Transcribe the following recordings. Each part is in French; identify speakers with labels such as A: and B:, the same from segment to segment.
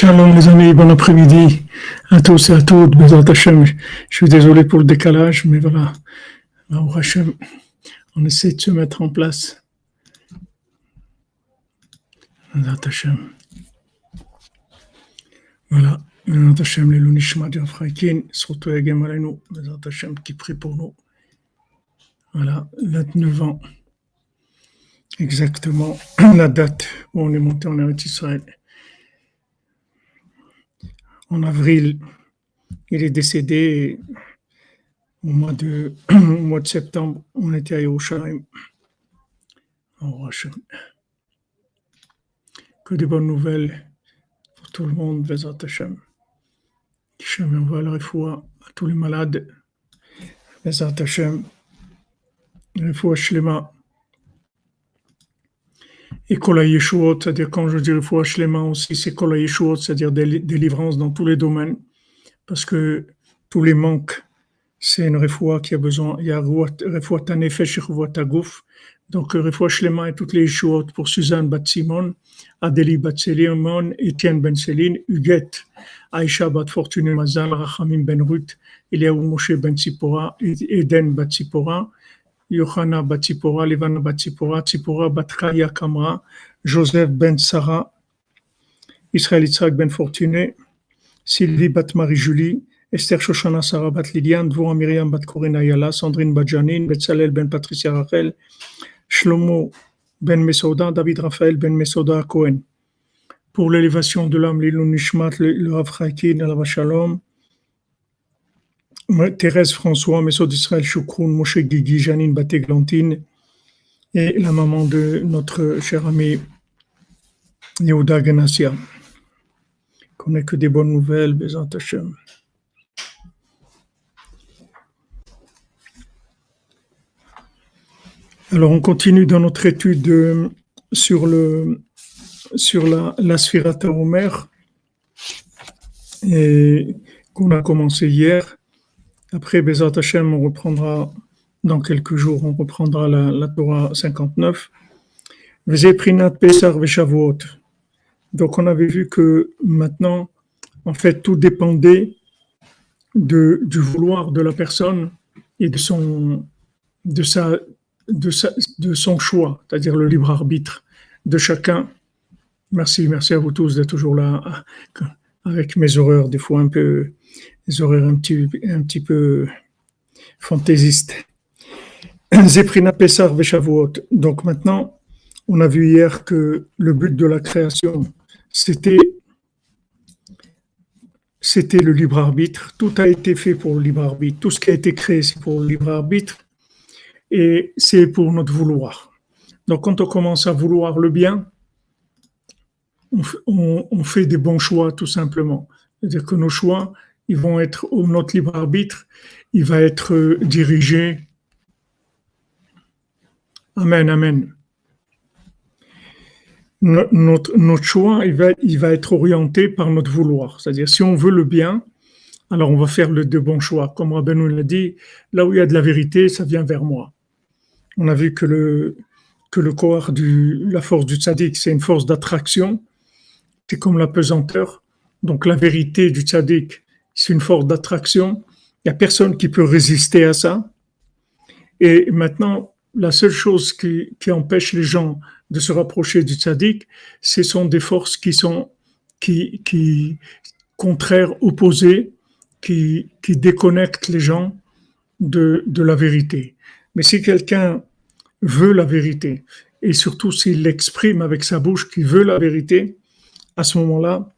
A: Shalom les amis, bon après-midi à tous et à toutes. Je suis désolé pour le décalage, mais voilà. On essaie de se mettre en place. Voilà. Les Lunishma Fraikin, surtout Egem Alenu, Hashem qui prie pour nous. Voilà, 29 ans. Exactement la date où on est monté en Eretz Israël en avril. Il est décédé au mois de, de septembre. On était à Yerushalayim. Que des bonnes nouvelles pour tout le monde, Vezat Hashem. Hashem envoie la refoua à tous les malades. Vezat Hashem. Refoua Shlema et Kola Yeshuot, c'est-à-dire quand je dis Refoua Shlema aussi, c'est Kola Yeshuot, c'est-à-dire délivrance dans tous les domaines, parce que tous les manques, c'est une Refoua qui a besoin, il y a Refoua Tanefesh et Refoua Tagouf, donc Refoua Shlema et toutes les Yeshuot pour Suzanne Bat Simon, Adélie Bat Selimon, Etienne Ben Céline, Huguette, Aïcha Bat Fortune Mazal, Rachamim Ben Ruth, Eliaou Moshe Ben Tzipora, Eden Bat Tzipora, Yohana Levana Tsipora Batraya Kamra, Joseph Ben Sarah, Israël Yitzhak Ben Fortuné, Sylvie Bat Marie-Julie, Esther Shoshana Sarah Bat Liliane, Dvora Myriam Bat Corina Yala, Sandrine Bat Janine, Betzalel Ben Patricia Rachel, Shlomo Ben Mesoda, David Raphaël Ben Mesoda Cohen. Pour l'élévation de l'âme, l'Ilun Nishmat, le Rav Chaikin, la Shalom, Thérèse François, Messot d'Israël Choukroun, Moshe Guigui, Janine Batéglantine et la maman de notre cher ami Yehuda Ganassia. Qu'on n'ait que des bonnes nouvelles, Bézant Hashem. Alors, on continue dans notre étude euh, sur, le, sur la, la Sphirata Omer qu'on a commencé hier. Après, Bezat Hashem, on reprendra dans quelques jours, on reprendra la, Torah 59. Donc, on avait vu que maintenant, en fait, tout dépendait du vouloir de la personne et de son, de sa, de, sa, de son choix, c'est-à-dire le libre arbitre de chacun. Merci, merci à vous tous d'être toujours là avec mes horreurs, des fois un peu des horaires un petit, peu fantaisistes. Zeprina Pessar Veshavuot. Donc maintenant, on a vu hier que le but de la création, c'était c'était le libre arbitre. Tout a été fait pour le libre arbitre. Tout ce qui a été créé, c'est pour le libre arbitre. Et c'est pour notre vouloir. Donc quand on commence à vouloir le bien, on fait des bons choix, tout simplement. C'est-à-dire que nos choix, ils vont être notre libre arbitre, il va être euh, dirigé. Amen, amen. Notre, choix, il va, être orienté par notre vouloir. C'est-à-dire, si on veut le bien, alors on va faire le de bons choix. Comme Rabbeinu l'a dit, là où il y a de la vérité, ça vient vers moi. On a vu que le, que le corps du, la force du tzaddik, c'est une force d'attraction. C'est comme la pesanteur. Donc la vérité du tzaddik, c'est une force d'attraction. Il n'y a personne qui peut résister à ça. Et maintenant, la seule chose qui, empêche les gens de se rapprocher du tzaddik, ce sont des forces qui sont qui, qui contraires, opposées, qui, qui déconnectent les gens de, de la vérité. Mais si quelqu'un veut la vérité, et surtout s'il l'exprime avec sa bouche qu'il veut la vérité, à ce moment-là,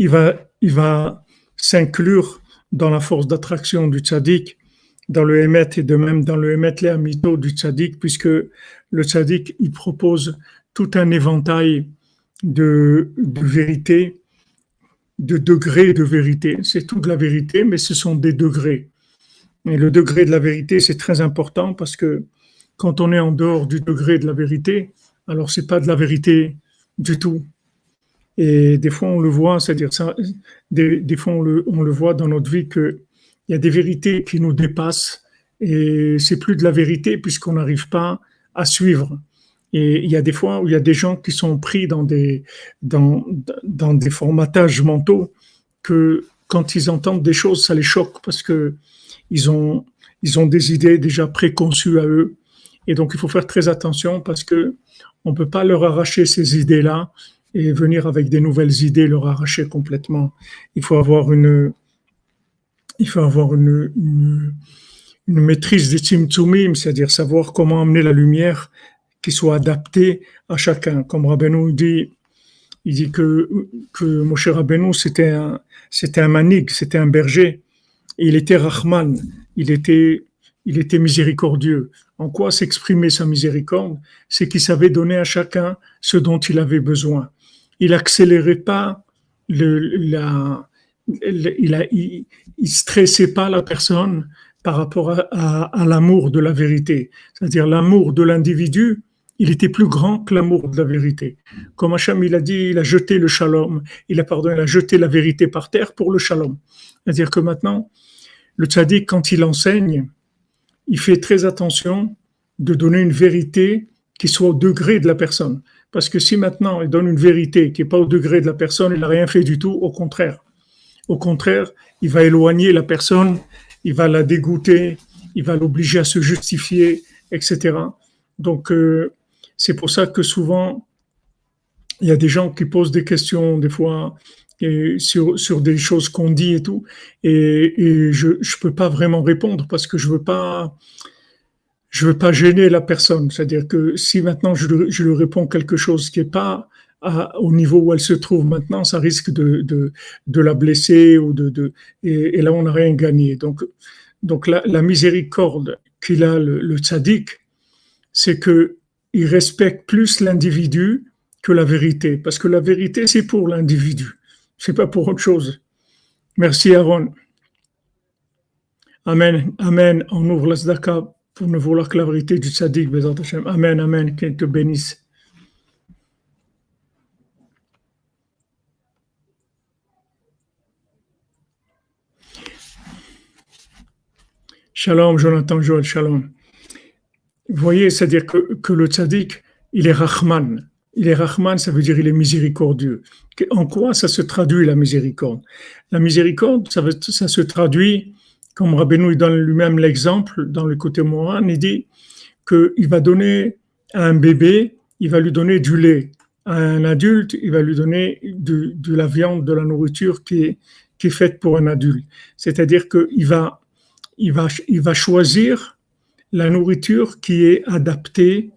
A: il va, s'inclure dans la force d'attraction du tzaddik, dans le émet et de même dans le émet léamito du tzaddik, puisque le tzaddik, il propose tout un éventail de, de vérité, de degrés de vérité. C'est toute la vérité, mais ce sont des degrés. Et le degré de la vérité, c'est très important parce que quand on est en dehors du degré de la vérité, alors c'est pas de la vérité du tout. Et des fois, on le voit, c'est-à-dire ça, des, des, fois, on le, on le voit dans notre vie qu'il y a des vérités qui nous dépassent et c'est plus de la vérité puisqu'on n'arrive pas à suivre. Et il y a des fois où il y a des gens qui sont pris dans des, dans, dans des formatages mentaux que quand ils entendent des choses, ça les choque parce que ils ont, ils ont des idées déjà préconçues à eux. Et donc, il faut faire très attention parce que on peut pas leur arracher ces idées-là et venir avec des nouvelles idées, leur arracher complètement. Il faut avoir une, il faut avoir une, maîtrise des tzimtzumim, c'est-à-dire savoir comment amener la lumière qui soit adaptée à chacun. Comme Rabbeinu dit, il dit que, que Moshe Rabbeinu, c'était un, c'était un manig, c'était un berger. Il était Rahman, il était, il était miséricordieux. En quoi s'exprimait sa miséricorde? C'est qu'il savait donner à chacun ce dont il avait besoin. Il accélérait pas la, il, a, stressait pas la personne par rapport à, à, l'amour de la vérité. C'est-à-dire l'amour de l'individu, il était plus grand que l'amour de la vérité. Comme Hacham, il a dit, il a jeté le shalom, il a, il a jeté la vérité par terre pour le shalom. C'est-à-dire que maintenant, le tzaddik, quand il enseigne, il fait très attention de donner une vérité qui soit au degré de la personne. Parce que si maintenant il donne une vérité qui n'est pas au degré de la personne, il n'a rien fait du tout, au contraire. Au contraire, il va éloigner la personne, il va la dégoûter, il va l'obliger à se justifier, etc. Donc, euh, c'est pour ça que souvent, il y a des gens qui posent des questions, des fois, sur, sur des choses qu'on dit et tout, et, je ne peux pas vraiment répondre parce que je veux pas, je veux pas gêner la personne. C'est-à-dire que si maintenant je, je lui réponds quelque chose qui est pas au niveau où elle se trouve maintenant, ça risque de, la blesser ou de, et, là on n'a rien gagné. Donc, donc la, miséricorde qu'il a le, le tzaddik, c'est que il respecte plus l'individu que la vérité, parce que la vérité c'est pour l'individu c'est pas pour autre chose. Merci Aaron. Amen, Amen. On ouvre la pour ne vouloir que la vérité du tzaddik, Amen, Amen, qu'il te bénisse. Shalom, Jonathan Joël, shalom. Vous voyez, c'est-à-dire que, que le tzaddik, il est Rahman. Il est Rahman, ça veut dire il est miséricordieux. En quoi ça se traduit la miséricorde? La miséricorde, ça se traduit, comme Rabbeinu donne lui-même l'exemple dans le côté moral, il dit qu'il va donner à un bébé, il va lui donner du lait. À un adulte, il va lui donner de, la viande, de la nourriture qui est, faite pour un adulte. C'est-à-dire qu'il va, va choisir la nourriture qui est adaptée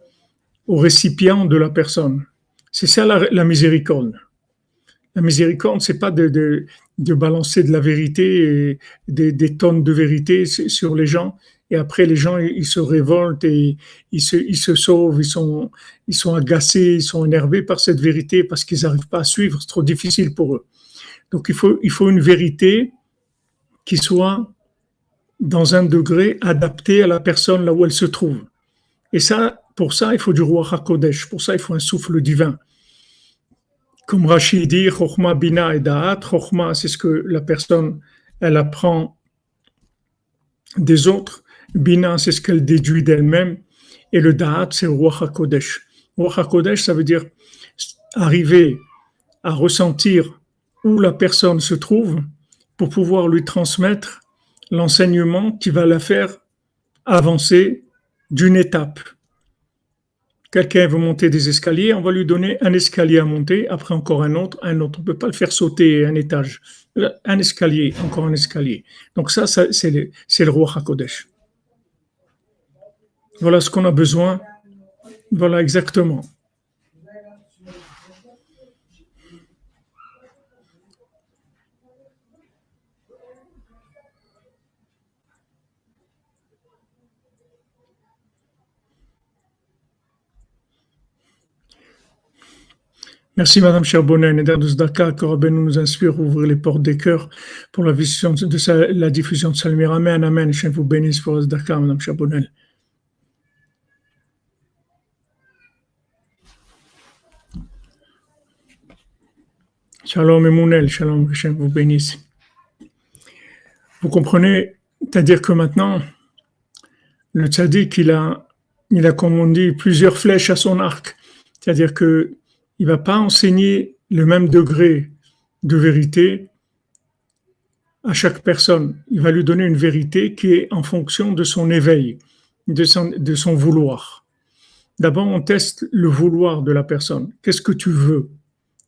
A: au récipient de la personne. C'est ça la, miséricorde. La miséricorde, c'est pas de, de, balancer de la vérité des, tonnes de vérité sur les gens. Et après, les gens, ils se révoltent et ils se, ils se sauvent, ils sont, ils sont agacés, ils sont énervés par cette vérité parce qu'ils n'arrivent pas à suivre. C'est trop difficile pour eux. Donc, il faut, il faut une vérité qui soit dans un degré adapté à la personne là où elle se trouve. Et ça, pour ça, il faut du roi HaKodesh. Pour ça, il faut un souffle divin. Comme Rachid dit, Chokhma, Bina et Da'at. Chokhma, c'est ce que la personne, elle apprend des autres. Bina, c'est ce qu'elle déduit d'elle-même. Et le Da'at, c'est roi HaKodesh. Roi HaKodesh, ça veut dire arriver à ressentir où la personne se trouve pour pouvoir lui transmettre l'enseignement qui va la faire avancer d'une étape. Quelqu'un veut monter des escaliers, on va lui donner un escalier à monter, après encore un autre, un autre. On ne peut pas le faire sauter un étage. Un escalier, encore un escalier. Donc ça, c'est le, le roi Hakodesh. Voilà ce qu'on a besoin. Voilà exactement. Merci Madame Charbonnet, Neder de Zdaka, que Rabbeinu nous inspire à ouvrir les portes des cœurs pour la, vision de la diffusion de Salmir. Amen, Amen. Je vous bénisse pour Zdaka, Madame Charbonnet. Shalom Emounel, shalom, que vous bénisse. Vous comprenez, c'est-à-dire que maintenant, le tzaddik, il a, il a, comme on dit, plusieurs flèches à son arc. C'est-à-dire que il va pas enseigner le même degré de vérité à chaque personne. Il va lui donner une vérité qui est en fonction de son éveil, de son, de son vouloir. D'abord, on teste le vouloir de la personne. Qu'est-ce que tu veux?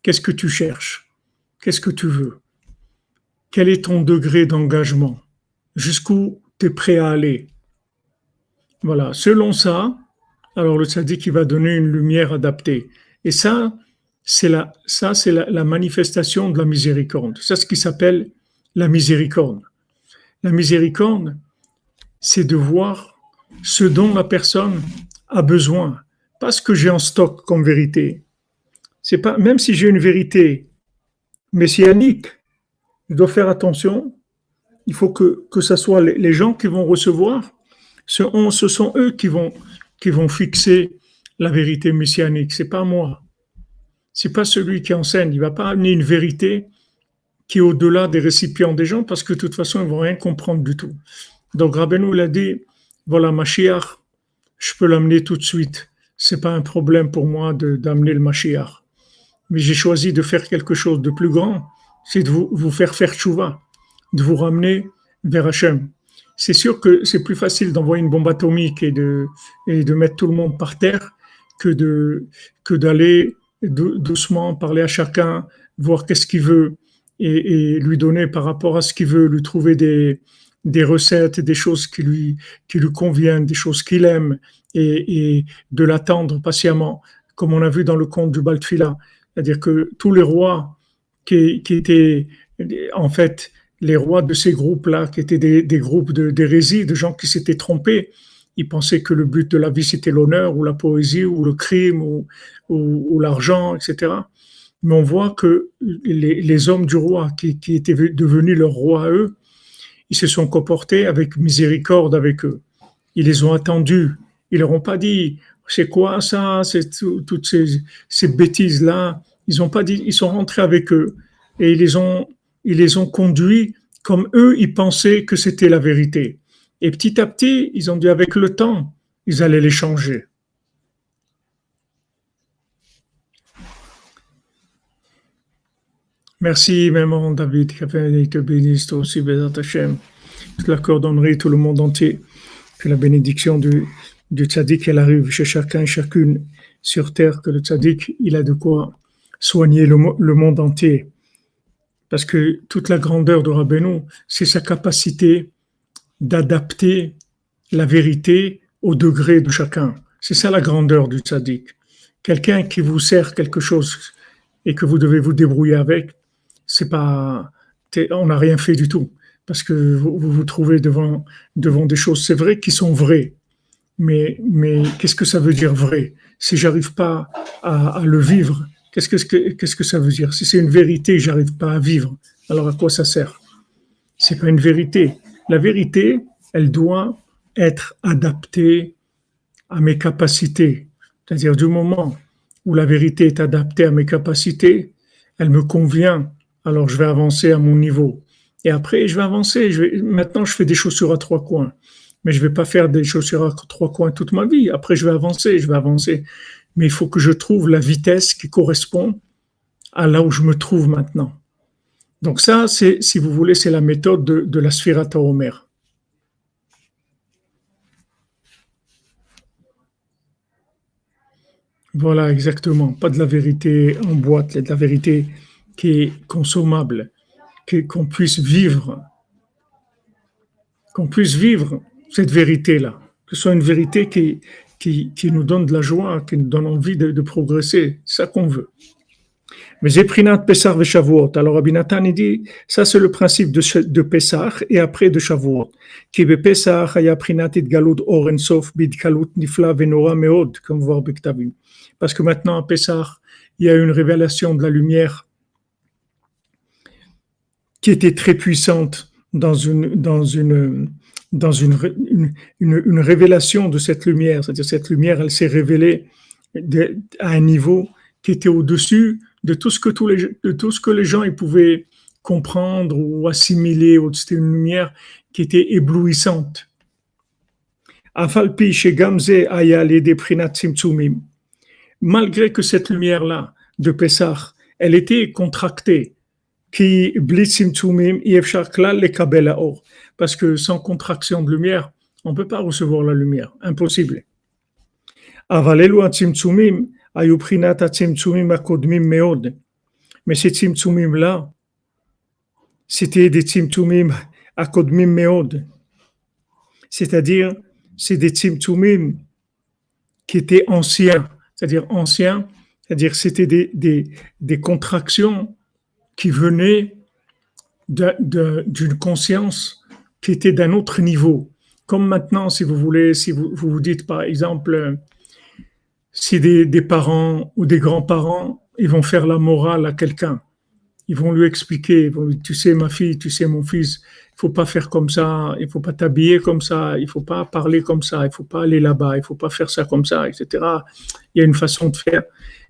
A: Qu'est-ce que tu cherches? Qu'est-ce que tu veux? Quel est ton degré d'engagement? Jusqu'où tu es prêt à aller? Voilà, selon ça, alors le sadique il va donner une lumière adaptée. Et ça, c'est la, ça, c'est la, la, manifestation de la miséricorde. C'est ce qui s'appelle la miséricorde. La miséricorde, c'est de voir ce dont la personne a besoin, pas ce que j'ai en stock comme vérité. C'est pas, même si j'ai une vérité messianique, je dois faire attention. Il faut que, que ce soit les, gens qui vont recevoir, ce, ce sont eux qui vont, qui vont fixer la vérité messianique. C'est pas moi. C'est pas celui qui enseigne. Il va pas amener une vérité qui est au-delà des récipients des gens parce que de toute façon, ils vont rien comprendre du tout. Donc, Rabbeinu, il a dit, voilà, Mashiach, je peux l'amener tout de suite. C'est pas un problème pour moi d'amener le Mashiach. Mais j'ai choisi de faire quelque chose de plus grand, c'est de vous, vous faire faire tchouva, de vous ramener vers Hachem. C'est sûr que c'est plus facile d'envoyer une bombe atomique et de, et de mettre tout le monde par terre que que d'aller doucement parler à chacun, voir qu'est-ce qu'il veut et, lui donner par rapport à ce qu'il veut, lui trouver des, des recettes, des choses qui lui, qui lui conviennent, des choses qu'il aime et, et de l'attendre patiemment, comme on a vu dans le conte du Baltfila. C'est-à-dire que tous les rois qui, qui, étaient en fait les rois de ces groupes-là, qui étaient des, des groupes d'hérésie, de gens qui s'étaient trompés, ils pensaient que le but de la vie c'était l'honneur ou la poésie ou le crime ou, l'argent, etc. Mais on voit que les, hommes du roi qui, étaient devenus leurs rois à eux, ils se sont comportés avec miséricorde avec eux. Ils les ont attendus. Ils leur ont pas dit c'est quoi ça, c'est toutes ces, ces bêtises là. Ils ont pas dit, ils sont rentrés avec eux et ils les ont, ils les ont conduits comme eux, ils pensaient que c'était la vérité. Et petit à petit, ils ont dit avec le temps, ils allaient les changer. Merci, maman David, fait te bénisse aussi, Bézat Hachem. Toute la cordonnerie, tout le monde entier. Que la bénédiction du, du tzaddik, elle arrive chez chacun et chacune sur terre, que le tzaddik, il a de quoi soigner le, le monde entier. Parce que toute la grandeur de Rabbeinu, c'est sa capacité d'adapter la vérité au degré de chacun. C'est ça la grandeur du tzaddik. Quelqu'un qui vous sert quelque chose et que vous devez vous débrouiller avec, c'est pas, on n'a rien fait du tout parce que vous vous, trouvez devant devant des choses, c'est vrai, qui sont vraies, mais mais qu'est-ce que ça veut dire vrai? Si j'arrive pas à, à, le vivre, qu'est-ce que qu'est-ce que ça veut dire? Si c'est une vérité, j'arrive pas à vivre, alors à quoi ça sert? C'est pas une vérité. La vérité, elle doit être adaptée à mes capacités. C'est-à-dire du moment où la vérité est adaptée à mes capacités, elle me convient, alors je vais avancer à mon niveau. Et après, je vais avancer. Maintenant, je fais des chaussures à trois coins. Mais je vais pas faire des chaussures à trois coins toute ma vie. Après, je vais avancer, je vais avancer. Mais il faut que je trouve la vitesse qui correspond à là où je me trouve maintenant. Donc ça, c'est, si vous voulez, c'est la méthode de, la Sphirata Omer. Voilà, exactement. Pas de la vérité en boîte, de la vérité qui est consommable, qu'on puisse vivre, qu'on puisse vivre cette vérité-là, que ce soit une vérité qui, qui, qui, nous donne de la joie, qui nous donne envie de, de progresser, ça qu'on veut. Mais j'ai pris Pessar et Shavuot. Alors Abinatan il dit, ça c'est le principe de, de Pessah et après de Shavuot. Qui it galut bid comme voir. Parce que maintenant à Pessah, il y a une révélation de la lumière qui était très puissante dans une, une, révélation de cette lumière. C'est-à-dire cette lumière, elle s'est révélée à un niveau qui était au-dessus de tout ce que tous les, de tout ce que les gens ils pouvaient comprendre ou assimiler. C'était une lumière qui était éblouissante. Malgré que cette lumière-là de Pessah, elle était contractée, qui parce que sans contraction de lumière, on ne peut pas recevoir la lumière, impossible. Mais ces tzimtzumim-là, c'était des tzimtzumim akodmim meod. C'est-à-dire, c'est des tzimtzumim qui étaient anciens, c'est-à-dire anciens, c'est-à-dire c'était des, des, des, contractions qui venaient d'une conscience qui était d'un autre niveau. Comme maintenant, si vous voulez, si vous, vous dites par exemple, si des, des parents ou des grands-parents, ils vont faire la morale à quelqu'un, ils vont lui expliquer, tu sais ma fille, tu sais mon fils, il faut pas faire comme ça, il faut pas t'habiller comme ça, il faut pas parler comme ça, il faut pas aller là-bas, il faut pas faire ça comme ça, etc. Il y a une façon de faire,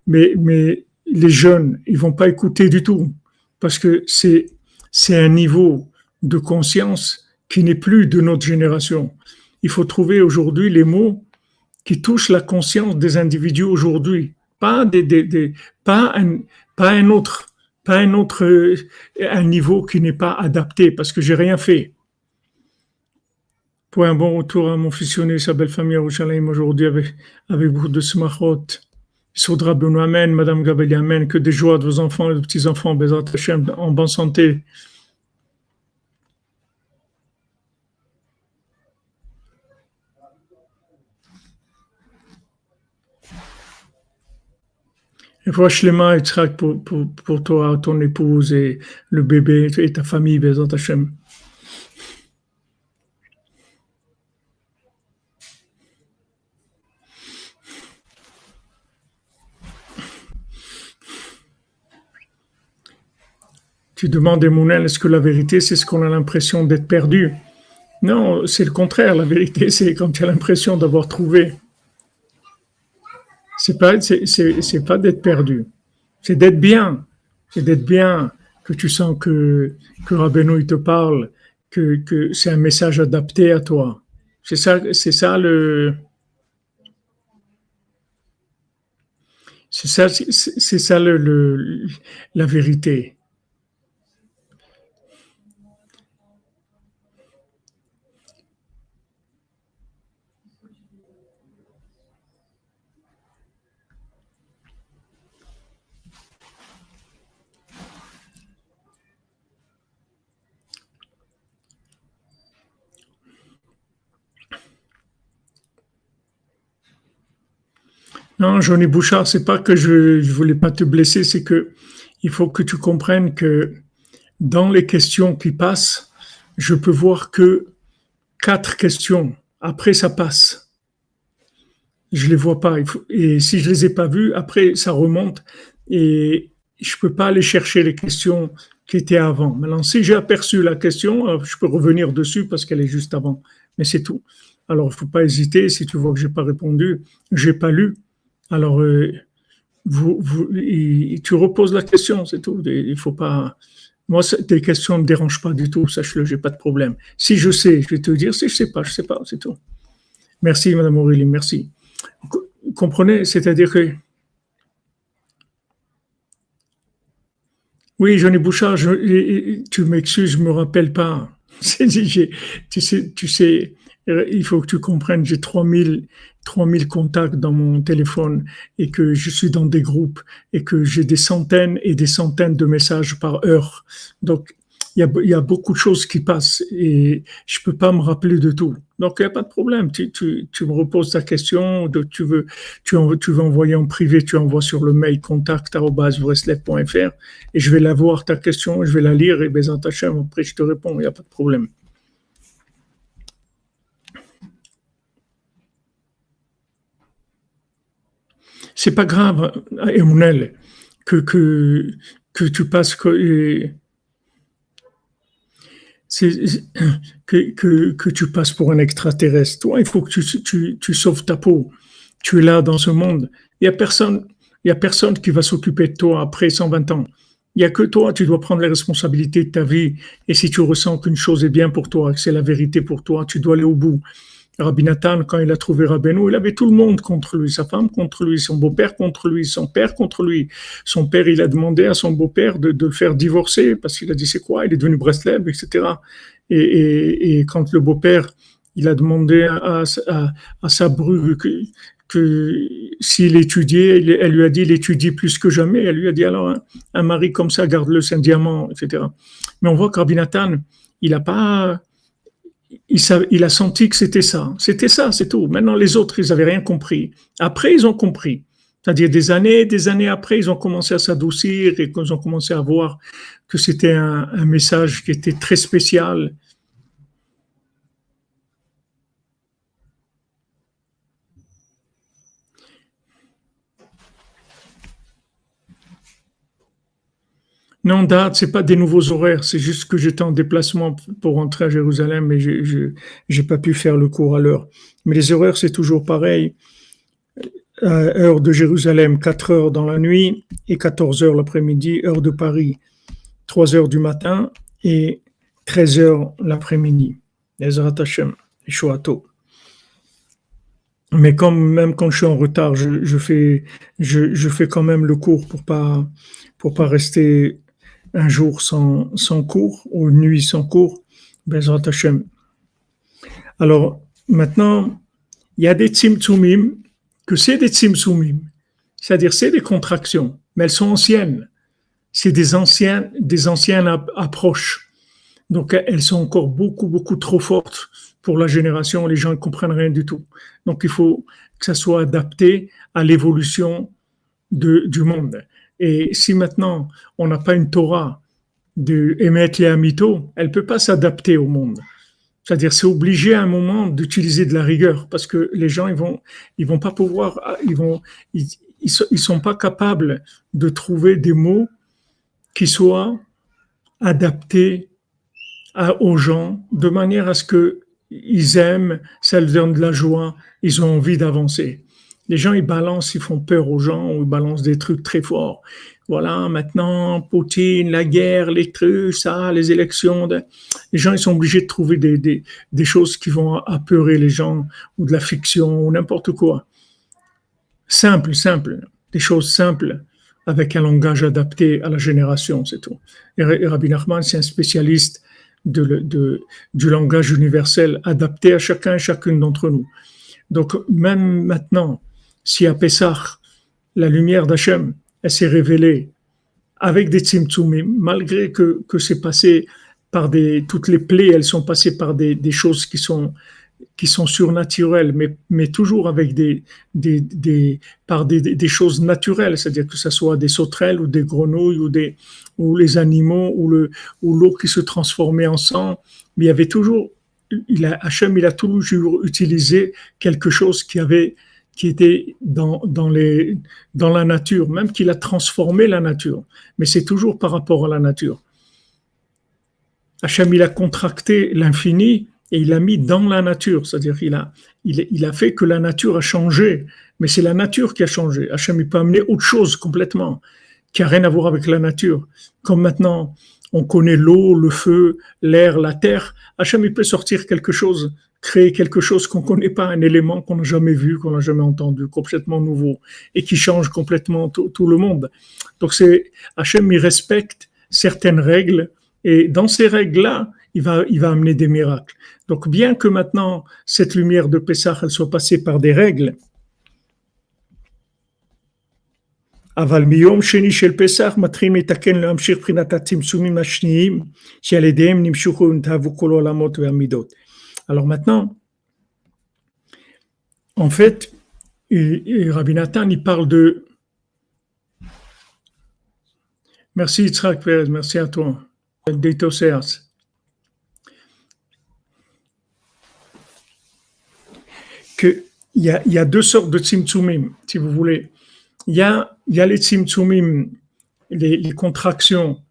A: mais mais les jeunes, ils vont pas écouter du tout parce que c'est c'est un niveau de conscience qui n'est plus de notre génération. Il faut trouver aujourd'hui les mots qui touchent la conscience des individus aujourd'hui, pas un, autre pas un autre euh, un niveau qui n'est pas adapté parce que j'ai rien fait. Pour un bon retour à mon fils sa belle famille à aujourd'hui avec, avec beaucoup de smachot. Soudra Benoît Amen, Madame Gabeli Amen, que des joies de vos enfants et de petits-enfants, en bonne santé. Et Shlema et pour, pour, pour toi, ton épouse et le bébé et ta famille, Bézant Hachem. Tu demandes, Mounel, est-ce que la vérité, c'est ce qu'on a l'impression d'être perdu? Non, c'est le contraire. La vérité, c'est quand tu as l'impression d'avoir trouvé c'est pas, c'est, pas d'être perdu. C'est d'être bien. C'est d'être bien, que tu sens que, que Rabbeinu, te parle, que, que c'est un message adapté à toi. C'est ça, c'est ça le, c'est ça, c'est, ça le, la vérité. Non, Johnny Bouchard, c'est pas que je, je voulais pas te blesser, c'est que il faut que tu comprennes que dans les questions qui passent, je peux voir que quatre questions. Après, ça passe. Je les vois pas. et si je les ai pas vues, après, ça remonte et je peux pas aller chercher les questions qui étaient avant. Maintenant, si j'ai aperçu la question, euh, je peux revenir dessus parce qu'elle est juste avant. Mais c'est tout. Alors, il faut pas hésiter. Si tu vois que j'ai pas répondu, j'ai pas lu. Alors, euh, tu reposes la question, c'est tout. Il faut pas. Moi, tes questions ne me dérangent pas du tout, sache-le, j'ai pas de problème. Si je sais, je vais te dire. Si je sais pas, je sais pas, c'est tout. Merci, Madame Aurélie, merci. Comprenez C'est-à-dire que. Oui, Johnny Bouchard, tu m'excuses, je me rappelle pas. tu sais, tu sais, il faut que tu comprennes, j'ai 3000, 3000 contacts dans mon téléphone et que je suis dans des groupes et que j'ai des centaines et des centaines de messages par heure. Donc, il y a, beaucoup de choses qui passent et je peux pas me rappeler de tout. Donc, il n'y a pas de problème. Tu, me reposes ta question, tu, veux, tu, envoyer en privé, tu envoies sur le mail contact.vreslev.fr et je vais la voir ta question, je vais la lire et ben, après je te réponds, il n'y a pas de problème. C'est pas grave, Emmanuel, que, que, tu passes que, que, tu passes pour un extraterrestre. Toi, il faut que tu, sauves ta peau. Tu es là dans ce monde. Il y a personne, a personne qui va s'occuper de toi après 120 ans. Il n'y a que toi, tu dois prendre les responsabilités de ta vie. Et si tu ressens qu'une chose est bien pour toi, que c'est la vérité pour toi, tu dois aller au bout. Rabbi Nathan, quand il a trouvé Rabbeinu, il avait tout le monde contre lui, sa femme contre lui, son beau-père contre lui, son père contre lui. Son père, il a demandé à son beau-père de, le faire divorcer parce qu'il a dit c'est quoi, il est devenu Breslev, etc. Et, quand le beau-père, il a demandé à, sa bru que, s'il étudiait, elle lui a dit il étudie plus que jamais. Elle lui a dit alors un, mari comme ça garde-le, c'est un diamant, etc. Mais on voit que Nathan, il n'a pas il, a senti que c'était ça. C'était ça, c'est tout. Maintenant, les autres, ils n'avaient rien compris. Après, ils ont compris. C'est-à-dire des années, des années après, ils ont commencé à s'adoucir et ils ont commencé à voir que c'était un, un, message qui était très spécial Non, date, c'est pas des nouveaux horaires, c'est juste que j'étais en déplacement pour rentrer à Jérusalem et je n'ai pas pu faire le cours à l'heure. Mais les horaires, c'est toujours pareil. Euh, heure de Jérusalem, 4 heures dans la nuit et 14 heures l'après-midi. Heure de Paris, 3 heures du matin et 13 heures l'après-midi. Ezrat Hashem, Shoato. Mais comme même quand je suis en retard, je, fais, je, fais quand même le cours pour pas pour pas rester un jour sans, cours ou une nuit sans cours, Bezrat Hashem. Alors, maintenant, il y a des tzimtzumim, que c'est des tzimtzumim, c'est-à-dire c'est des contractions, mais elles sont anciennes. C'est des, des anciennes approches. Donc, elles sont encore beaucoup, beaucoup trop fortes pour la génération. Les gens ne comprennent rien du tout. Donc, il faut que ça soit adapté à l'évolution du monde. Et si maintenant on n'a pas une Torah de émettre les amito, elle peut pas s'adapter au monde. C'est-à-dire, c'est obligé à un moment d'utiliser de la rigueur parce que les gens, ils vont, ils vont pas pouvoir, ils vont, ils, ils, sont pas capables de trouver des mots qui soient adaptés à, aux gens de manière à ce que ils aiment, ça leur donne de la joie, ils ont envie d'avancer. Les gens, ils balancent, ils font peur aux gens, ils balancent des trucs très forts. Voilà, maintenant, Poutine, la guerre, les trucs, ça, les élections. Les gens, ils sont obligés de trouver des, des, des choses qui vont apeurer les gens, ou de la fiction, ou n'importe quoi. Simple, simple. Des choses simples, avec un langage adapté à la génération, c'est tout. Et Rabbi Nachman, c'est un spécialiste de, de, du langage universel adapté à chacun et chacune d'entre nous. Donc, même maintenant, si à Pessah, la lumière d'Hachem, elle s'est révélée avec des tzimtzumim, malgré que, que c'est passé par des, toutes les plaies, elles sont passées par des, des choses qui sont, qui sont surnaturelles, mais, mais toujours avec des, des, des par des, des, choses naturelles, c'est-à-dire que ce soit des sauterelles ou des grenouilles ou, des, ou les animaux ou, le, ou l'eau qui se transformait en sang. Mais il y avait toujours, il a, Hachem, il a toujours utilisé quelque chose qui avait qui était dans, la nature, même qu'il a transformé la nature. Mais c'est toujours par rapport à la nature. Hachem, il a contracté l'infini et il l'a mis dans la nature, c'est-à-dire il a, il, a fait que la nature a changé, mais c'est la nature qui a changé. Hachem, il peut amener autre chose complètement, qui a rien à voir avec la nature. Comme maintenant, on connaît l'eau, le feu, l'air, la terre, Hachem, il peut sortir quelque chose créer quelque chose qu'on ne connaît pas, un élément qu'on n'a jamais vu, qu'on n'a jamais entendu, complètement nouveau, et qui change complètement tout, le monde. Donc c'est Hachem, il respecte certaines règles, et dans ces règles-là, il va, il va amener des miracles. Donc bien que maintenant cette lumière de Pessah, elle soit passée par des règles, אבל מיום שני של פסח מתחילים לתקן להמשיך מבחינת הצמצומים השניים שעל ידיהם נמשכו ונתהוו כל העולמות והמידות. Alors maintenant, en fait, et, Rabbi Nathan, il parle de. Merci Yitzhak Perez, merci à toi. D'Etoseas. Que il y, a, y a deux sortes de tzimtzumim, si vous voulez. Il y a, il y a les tzimtzumim, les, contractions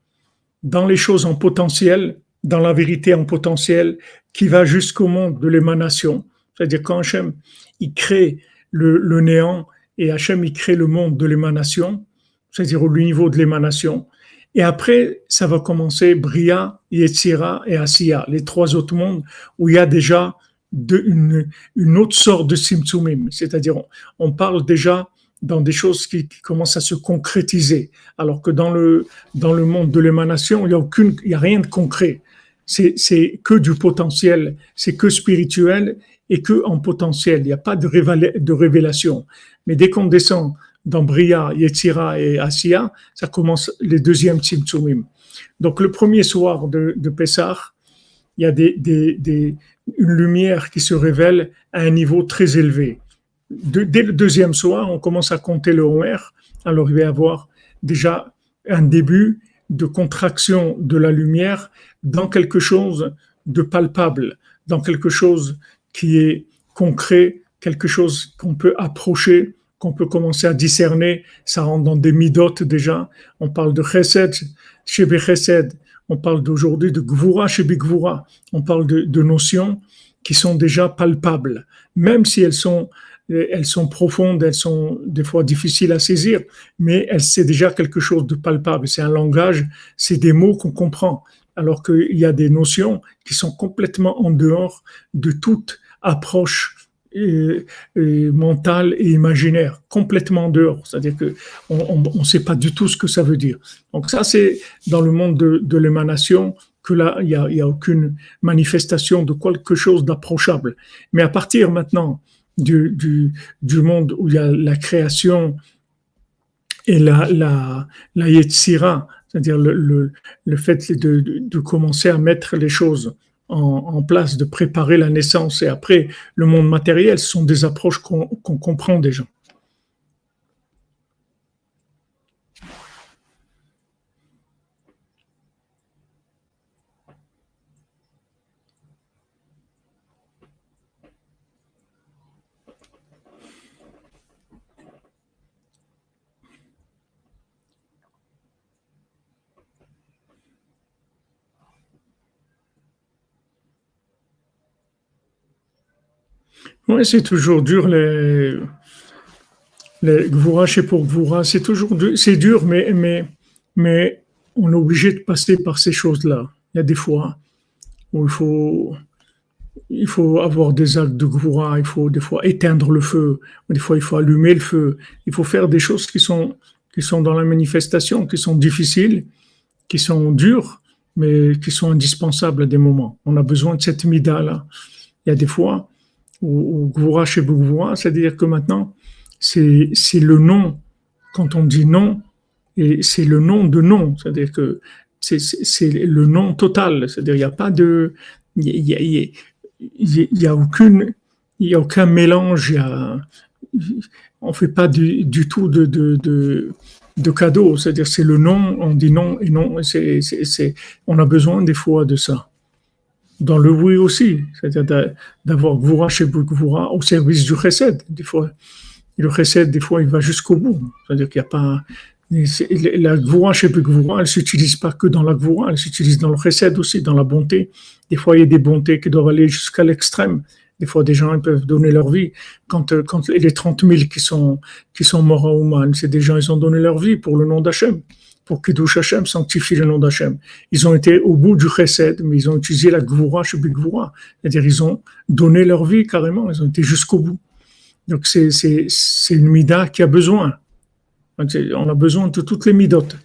A: dans les choses en potentiel, dans la vérité en potentiel qui va jusqu'au monde de l'émanation. C'est-à-dire quand Hachem, il crée le, néant et Hachem, il crée le monde de l'émanation, c'est-à-dire au niveau de l'émanation. Et après, ça va commencer Bria, Yetzira et Asiya, les trois autres mondes où il y a déjà une autre sorte de simtsumim, c'est-à-dire on, parle déjà dans des choses qui, commencent à se concrétiser, alors que dans le, dans le monde de l'émanation, il n'y a, aucune, il y a rien de concret. C'est, que du potentiel, c'est que spirituel et que en potentiel. Il n'y a pas de, révélation. Mais dès qu'on descend dans Bria, Yetzira et Asiya, ça commence les deuxièmes Tzimtzumim. Donc le premier soir de, de Pessah, il y a des, des, une lumière qui se révèle à un niveau très élevé. Dès le deuxième soir, on commence à compter le Homer, alors il va y avoir déjà un début de contraction de la lumière dans quelque chose de palpable, dans quelque chose qui est concret, quelque chose qu'on peut approcher, qu'on peut commencer à discerner. Ça rentre dans des midotes déjà. On parle de chesed chez. On parle d'aujourd'hui de gvura chez. On parle de, notions qui sont déjà palpables, même si elles sont elles sont profondes, elles sont des fois difficiles à saisir, mais c'est déjà quelque chose de palpable. C'est un langage, c'est des mots qu'on comprend, alors qu'il y a des notions qui sont complètement en dehors de toute approche et, mentale et imaginaire, complètement dehors. C'est-à-dire que on ne sait pas du tout ce que ça veut dire. Donc ça, c'est dans le monde de, l'émanation que là, il n'y a aucune manifestation de quelque chose d'approchable. Mais à partir maintenant du, du, monde où il y a la création et la, la, la c'est-à-dire le, le, fait de, de, commencer à mettre les choses en, place, de préparer la naissance et après le monde matériel, ce sont des approches qu'on comprend déjà. Oui, c'est toujours dur, les, les Gvoura, chez pour Gvoura, c'est toujours dur, c'est dur, mais, mais, mais on est obligé de passer par ces choses-là. Il y a des fois où il faut, il faut avoir des actes de Gvoura, il faut des fois éteindre le feu, des fois il faut allumer le feu, il faut faire des choses qui sont, qui sont dans la manifestation, qui sont difficiles, qui sont dures, mais qui sont indispensables à des moments. On a besoin de cette mida-là. Il y a des fois, ou, ou chez c'est-à-dire que maintenant, c'est le nom, quand on dit non, et c'est le nom de non, c'est-à-dire que c'est le nom total, c'est-à-dire il n'y a pas de, il y a, a, aucune, il y a aucun mélange, y a, on fait pas du, du tout de, de, de, de cadeaux, c'est-à-dire c'est le nom, on dit non et non, c'est, on a besoin des fois de ça dans le oui aussi, c'est-à-dire d'avoir Gvura chez Gvura au service du Chesed. Des fois, le Chesed, des fois, il va jusqu'au bout. C'est-à-dire qu'il n'y a pas. La Gvura chez Gvura, elle ne s'utilise pas que dans la Gvura, elle s'utilise dans le Chesed aussi, dans la bonté. Des fois, il y a des bontés qui doivent aller jusqu'à l'extrême. Des fois, des gens ils peuvent donner leur vie. Quand, quand les 30 000 qui sont, qui sont morts à Ouman, c'est des gens, ils ont donné leur vie pour le nom d'Hachem pour Kiddush Hashem, sanctifie le nom d'Hachem. Ils ont été au bout du chesed, mais ils ont utilisé la gvura chez gvura. C'est-à-dire, ils ont donné leur vie carrément, ils ont été jusqu'au bout. Donc, c'est, une mida qui a besoin. On a besoin de toutes les midotes.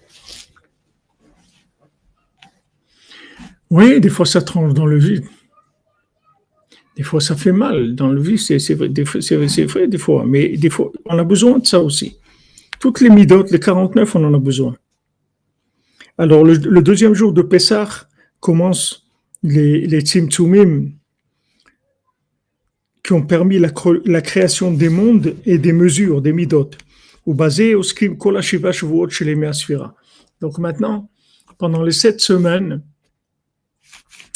A: Oui, des fois ça tranche dans le vide. Des fois ça fait mal dans le vide, c'est, vrai, c'est vrai des fois, mais des fois on a besoin de ça aussi. Toutes les midotes, les 49, on en a besoin. Alors, le, deuxième jour de Pessah commence les, les Tzimtzumim qui ont permis la, création des mondes et des mesures, des midot, ou basé au skrim Shiva chez les Donc maintenant, pendant les sept semaines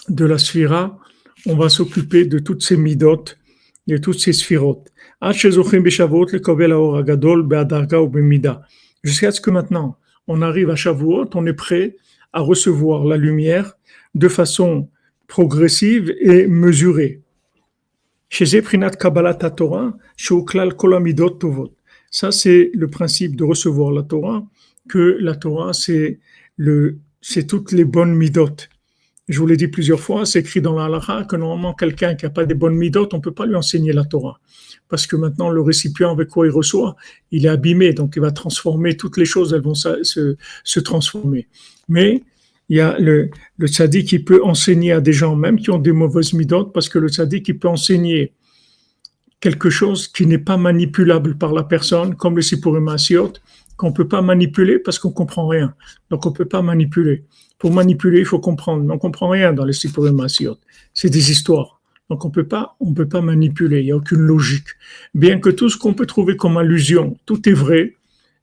A: de la Sphira, on va s'occuper de toutes ces midot, de toutes ces sphirot. Jusqu'à ce que maintenant, on arrive à Shavuot, on est prêt à recevoir la lumière de façon progressive et mesurée. Ça, c'est le principe de recevoir la Torah, que la Torah, c'est toutes les bonnes midot. Je vous l'ai dit plusieurs fois, c'est écrit dans la que normalement quelqu'un qui n'a pas des bonnes midotes, on ne peut pas lui enseigner la Torah. Parce que maintenant, le récipient avec quoi il reçoit, il est abîmé, donc il va transformer, toutes les choses, elles vont se, transformer. Mais il y a le, le qui peut enseigner à des gens même qui ont des mauvaises midotes, parce que le tzaddik qui peut enseigner quelque chose qui n'est pas manipulable par la personne, comme le sipurim asiot, qu'on peut pas manipuler parce qu'on comprend rien. Donc on peut pas manipuler. Pour manipuler, il faut comprendre. On comprend rien dans les sipurim C'est des histoires. Donc on peut pas, on peut pas manipuler. Il y a aucune logique. Bien que tout ce qu'on peut trouver comme allusion, tout est vrai,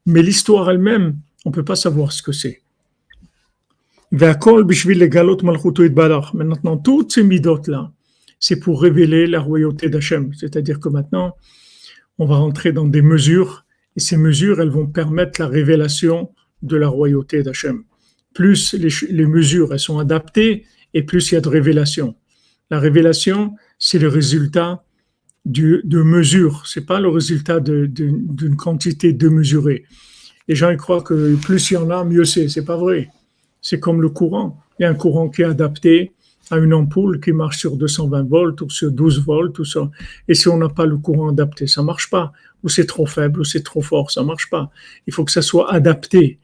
A: mais l'histoire elle-même, on peut pas savoir ce que c'est. Maintenant, toutes ces midotes là, c'est pour révéler la royauté d'Hachem. C'est-à-dire que maintenant, on va rentrer dans des mesures et ces mesures, elles vont permettre la révélation de la royauté d'Hachem. Plus les, mesures, elles sont adaptées, et plus il y a de révélation. La révélation, c'est le résultat du, de mesure. C'est pas le résultat d'une quantité démesurée. Les gens ils croient que plus il y en a, mieux c'est. C'est pas vrai. C'est comme le courant. Il y a un courant qui est adapté à une ampoule qui marche sur 220 volts ou sur 12 volts, tout ça. Et si on n'a pas le courant adapté, ça marche pas ou c'est trop faible, ou c'est trop fort, ça marche pas. Il faut que ça soit adapté.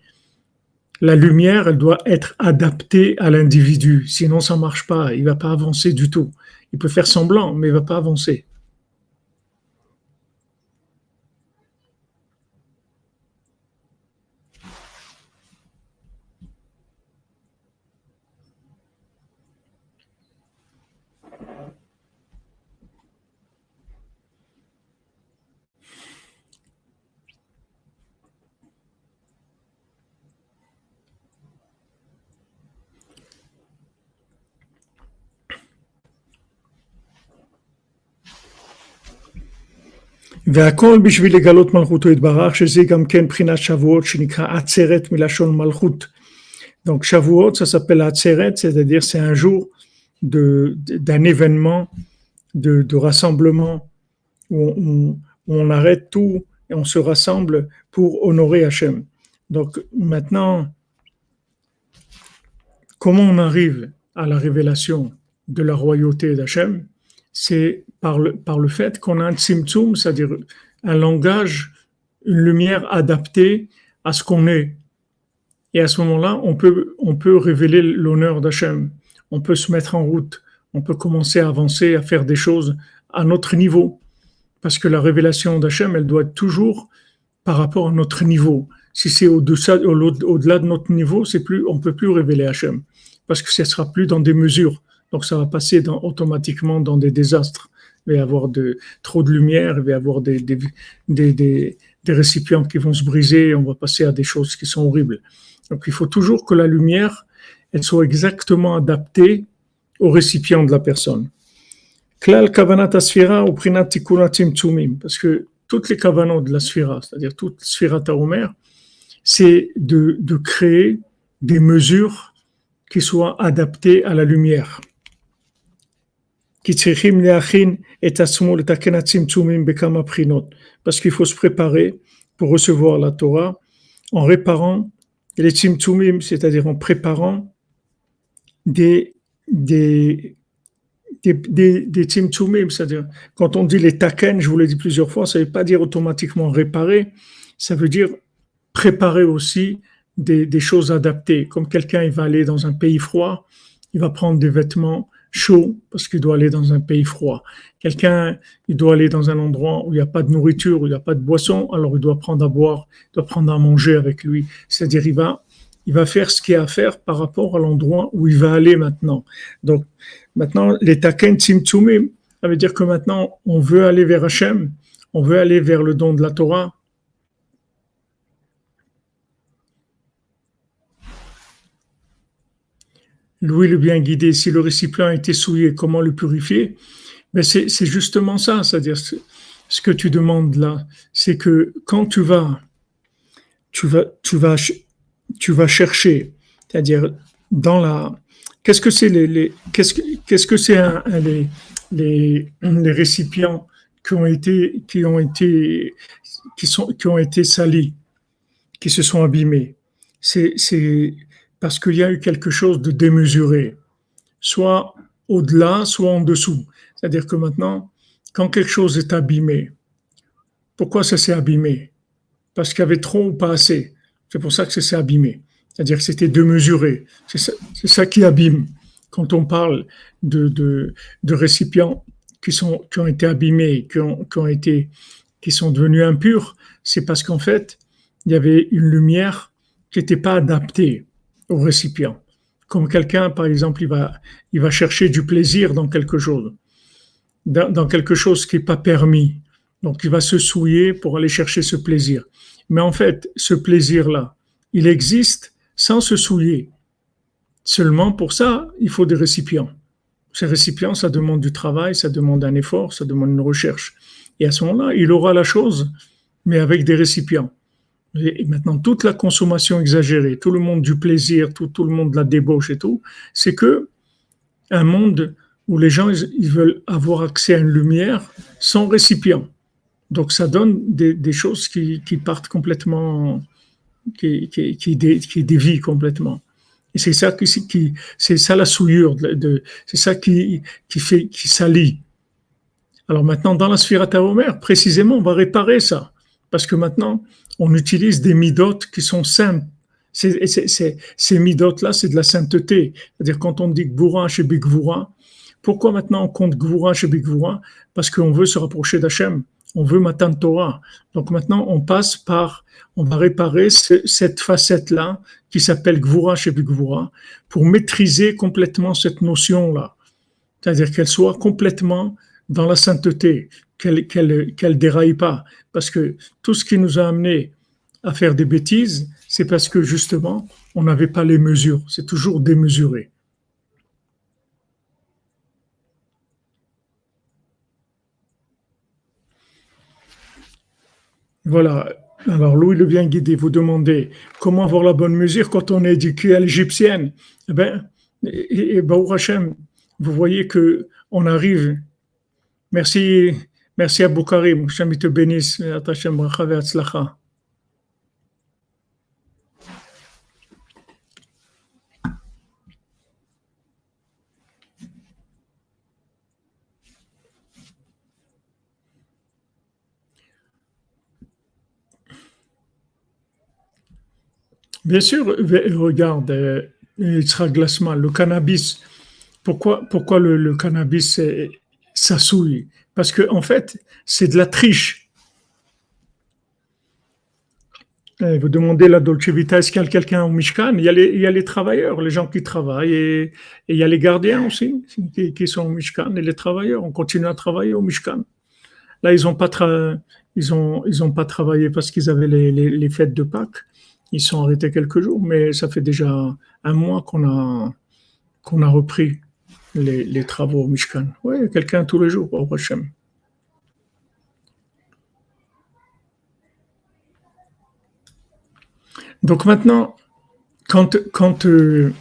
A: La lumière, elle doit être adaptée à l'individu, sinon ça marche pas. Il va pas avancer du tout. Il peut faire semblant, mais il va pas avancer. והכל בשביל לגלות מלכותו יתברך, שזה גם כן בחינת שבועות שנקרא עצרת מלשון מלכות. Donc Shavuot, ça s'appelle Atzeret, c'est-à-dire c'est un jour de, d'un événement, de, de rassemblement où on, où on, arrête tout et on se rassemble pour honorer Hachem. Donc maintenant, comment on arrive à la révélation de la royauté d'Hachem c'est par le, par le fait qu'on a un tzimtzum, c'est-à-dire un langage, une lumière adaptée à ce qu'on est. Et à ce moment-là, on peut, on peut révéler l'honneur d'Hachem. On peut se mettre en route. On peut commencer à avancer, à faire des choses à notre niveau. Parce que la révélation d'Hachem, elle doit être toujours par rapport à notre niveau. Si c'est au-delà au-delà de notre niveau, c'est plus, on peut plus révéler Hachem. Parce que ce sera plus dans des mesures. Donc ça va passer automatiquement dans des désastres. Il va y avoir de, trop de lumière, il va y avoir des, des, des, des, récipients qui vont se briser, on va passer à des choses qui sont horribles. Donc il faut toujours que la lumière, elle soit exactement adaptée au récipient de la personne. Parce que toutes les kavanot de la sphira, c'est-à-dire toute sphira taomer, c'est de, de créer des mesures qui soient adaptées à la lumière. Parce qu'il faut se préparer pour recevoir la Torah en réparant les tzimtzumim, c'est-à-dire en préparant des, des, des, des, c'est-à-dire quand on dit les taken, je vous l'ai dit plusieurs fois, ça ne veut pas dire automatiquement réparer, ça veut dire préparer aussi des, des choses adaptées. Comme quelqu'un va aller dans un pays froid, il va prendre des vêtements chaud parce qu'il doit aller dans un pays froid. Quelqu'un, il doit aller dans un endroit où il n'y a pas de nourriture, où il n'y a pas de boisson, alors il doit prendre à boire, il doit prendre à manger avec lui. C'est-à-dire, il va, il va faire ce qu'il y a à faire par rapport à l'endroit où il va aller maintenant. Donc, maintenant, les taken tzimtzumim, ça veut dire que maintenant, on veut aller vers Hachem, on veut aller vers le don de la Torah, Louis le bien guidé, si le récipient a été souillé, comment le purifier? Mais c'est justement ça, c'est-à-dire ce que tu demandes là, c'est que quand tu vas, tu vas, tu vas, tu vas chercher, c'est-à-dire dans la, qu'est-ce que c'est les, qu'est-ce que qu'est-ce que c'est les, les, les récipients qui ont été qui ont été qui sont qui ont été salis, qui se sont abîmés? C'est c'est parce qu'il y a eu quelque chose de démesuré. soit au-delà, soit en dessous. C'est-à-dire que maintenant, quand quelque chose est abîmé, pourquoi ça s'est abîmé? Parce qu'il y avait trop ou pas assez. C'est pour ça que ça s'est abîmé. C'est-à-dire que c'était démesuré. C'est ça, ça, qui abîme. Quand on parle de, de, de, récipients qui, sont, qui ont été abîmés, qui, ont, qui, ont été, qui sont devenus impurs, c'est parce qu'en fait, il y avait une lumière qui n'était pas adaptée au récipient. Comme quelqu'un, par exemple, il va, il va chercher du plaisir dans quelque chose, dans, dans quelque chose qui n'est pas permis. Donc, il va se souiller pour aller chercher ce plaisir. Mais en fait, ce plaisir-là, il existe sans se souiller. Seulement pour ça, il faut des récipients. Ces récipients, ça demande du travail, ça demande un effort, ça demande une recherche. Et à ce moment-là, il aura la chose, mais avec des récipients. Et maintenant, toute la consommation exagérée, tout le monde du plaisir, tout, tout le monde de la débauche et tout, c'est que un monde où les gens ils veulent avoir accès à une lumière sans récipient. Donc ça donne des, choses qui, qui, partent complètement, qui, qui, dévient complètement. Et c'est ça qui, c'est ça la souillure, de, c'est ça qui, qui fait, qui salit. Alors maintenant, dans la sphère Omer, précisément, on va réparer ça. Parce que maintenant, on utilise des midotes qui sont c'est, ces midotes-là, c'est de la sainteté. C'est-à-dire, quand on dit Gvura chez Bigvura, pourquoi maintenant on compte Gvura chez Bigvura Parce qu'on veut se rapprocher d'Hachem. On veut Matan Torah. Donc maintenant, on passe par, on va réparer cette facette-là qui s'appelle Gvura chez Bigvura pour maîtriser complètement cette notion-là. C'est-à-dire qu'elle soit complètement dans la sainteté, qu'elle qu'elle déraille pas. Parce que tout ce qui nous a amené à faire des bêtises, c'est parce que justement, on n'avait pas les mesures. C'est toujours démesuré. Voilà. Alors, Louis le bien guidé, vous demandez comment avoir la bonne mesure quand on est éduqué à l'égyptienne. Eh bien, et, et, vous voyez que on arrive Merci, merci à Boukarim. Hashem te bénisse. Bien sûr, regarde, euh, sera Glassman, le cannabis. Pourquoi, pourquoi le, le cannabis est, ça souille? Parce que, en fait, c'est de la triche. Eh, vous demandez la Dolce Vita, est-ce qu'il y a quelqu'un au Mishkan il y, a les, travailleurs, les gens qui travaillent, et, il y a les gardiens aussi qui, sont au Mishkan, et les travailleurs. On continue à travailler au Mishkan. Là, ils n'ont pas, travaillé parce qu'ils avaient les, fêtes de Pâques. Ils sont arrêtés quelques jours, mais ça fait déjà un mois qu'on a repris les, travaux au Mishkan. Oui, quelqu'un tous les jours, au Hachem. Donc maintenant, quand, quand euh,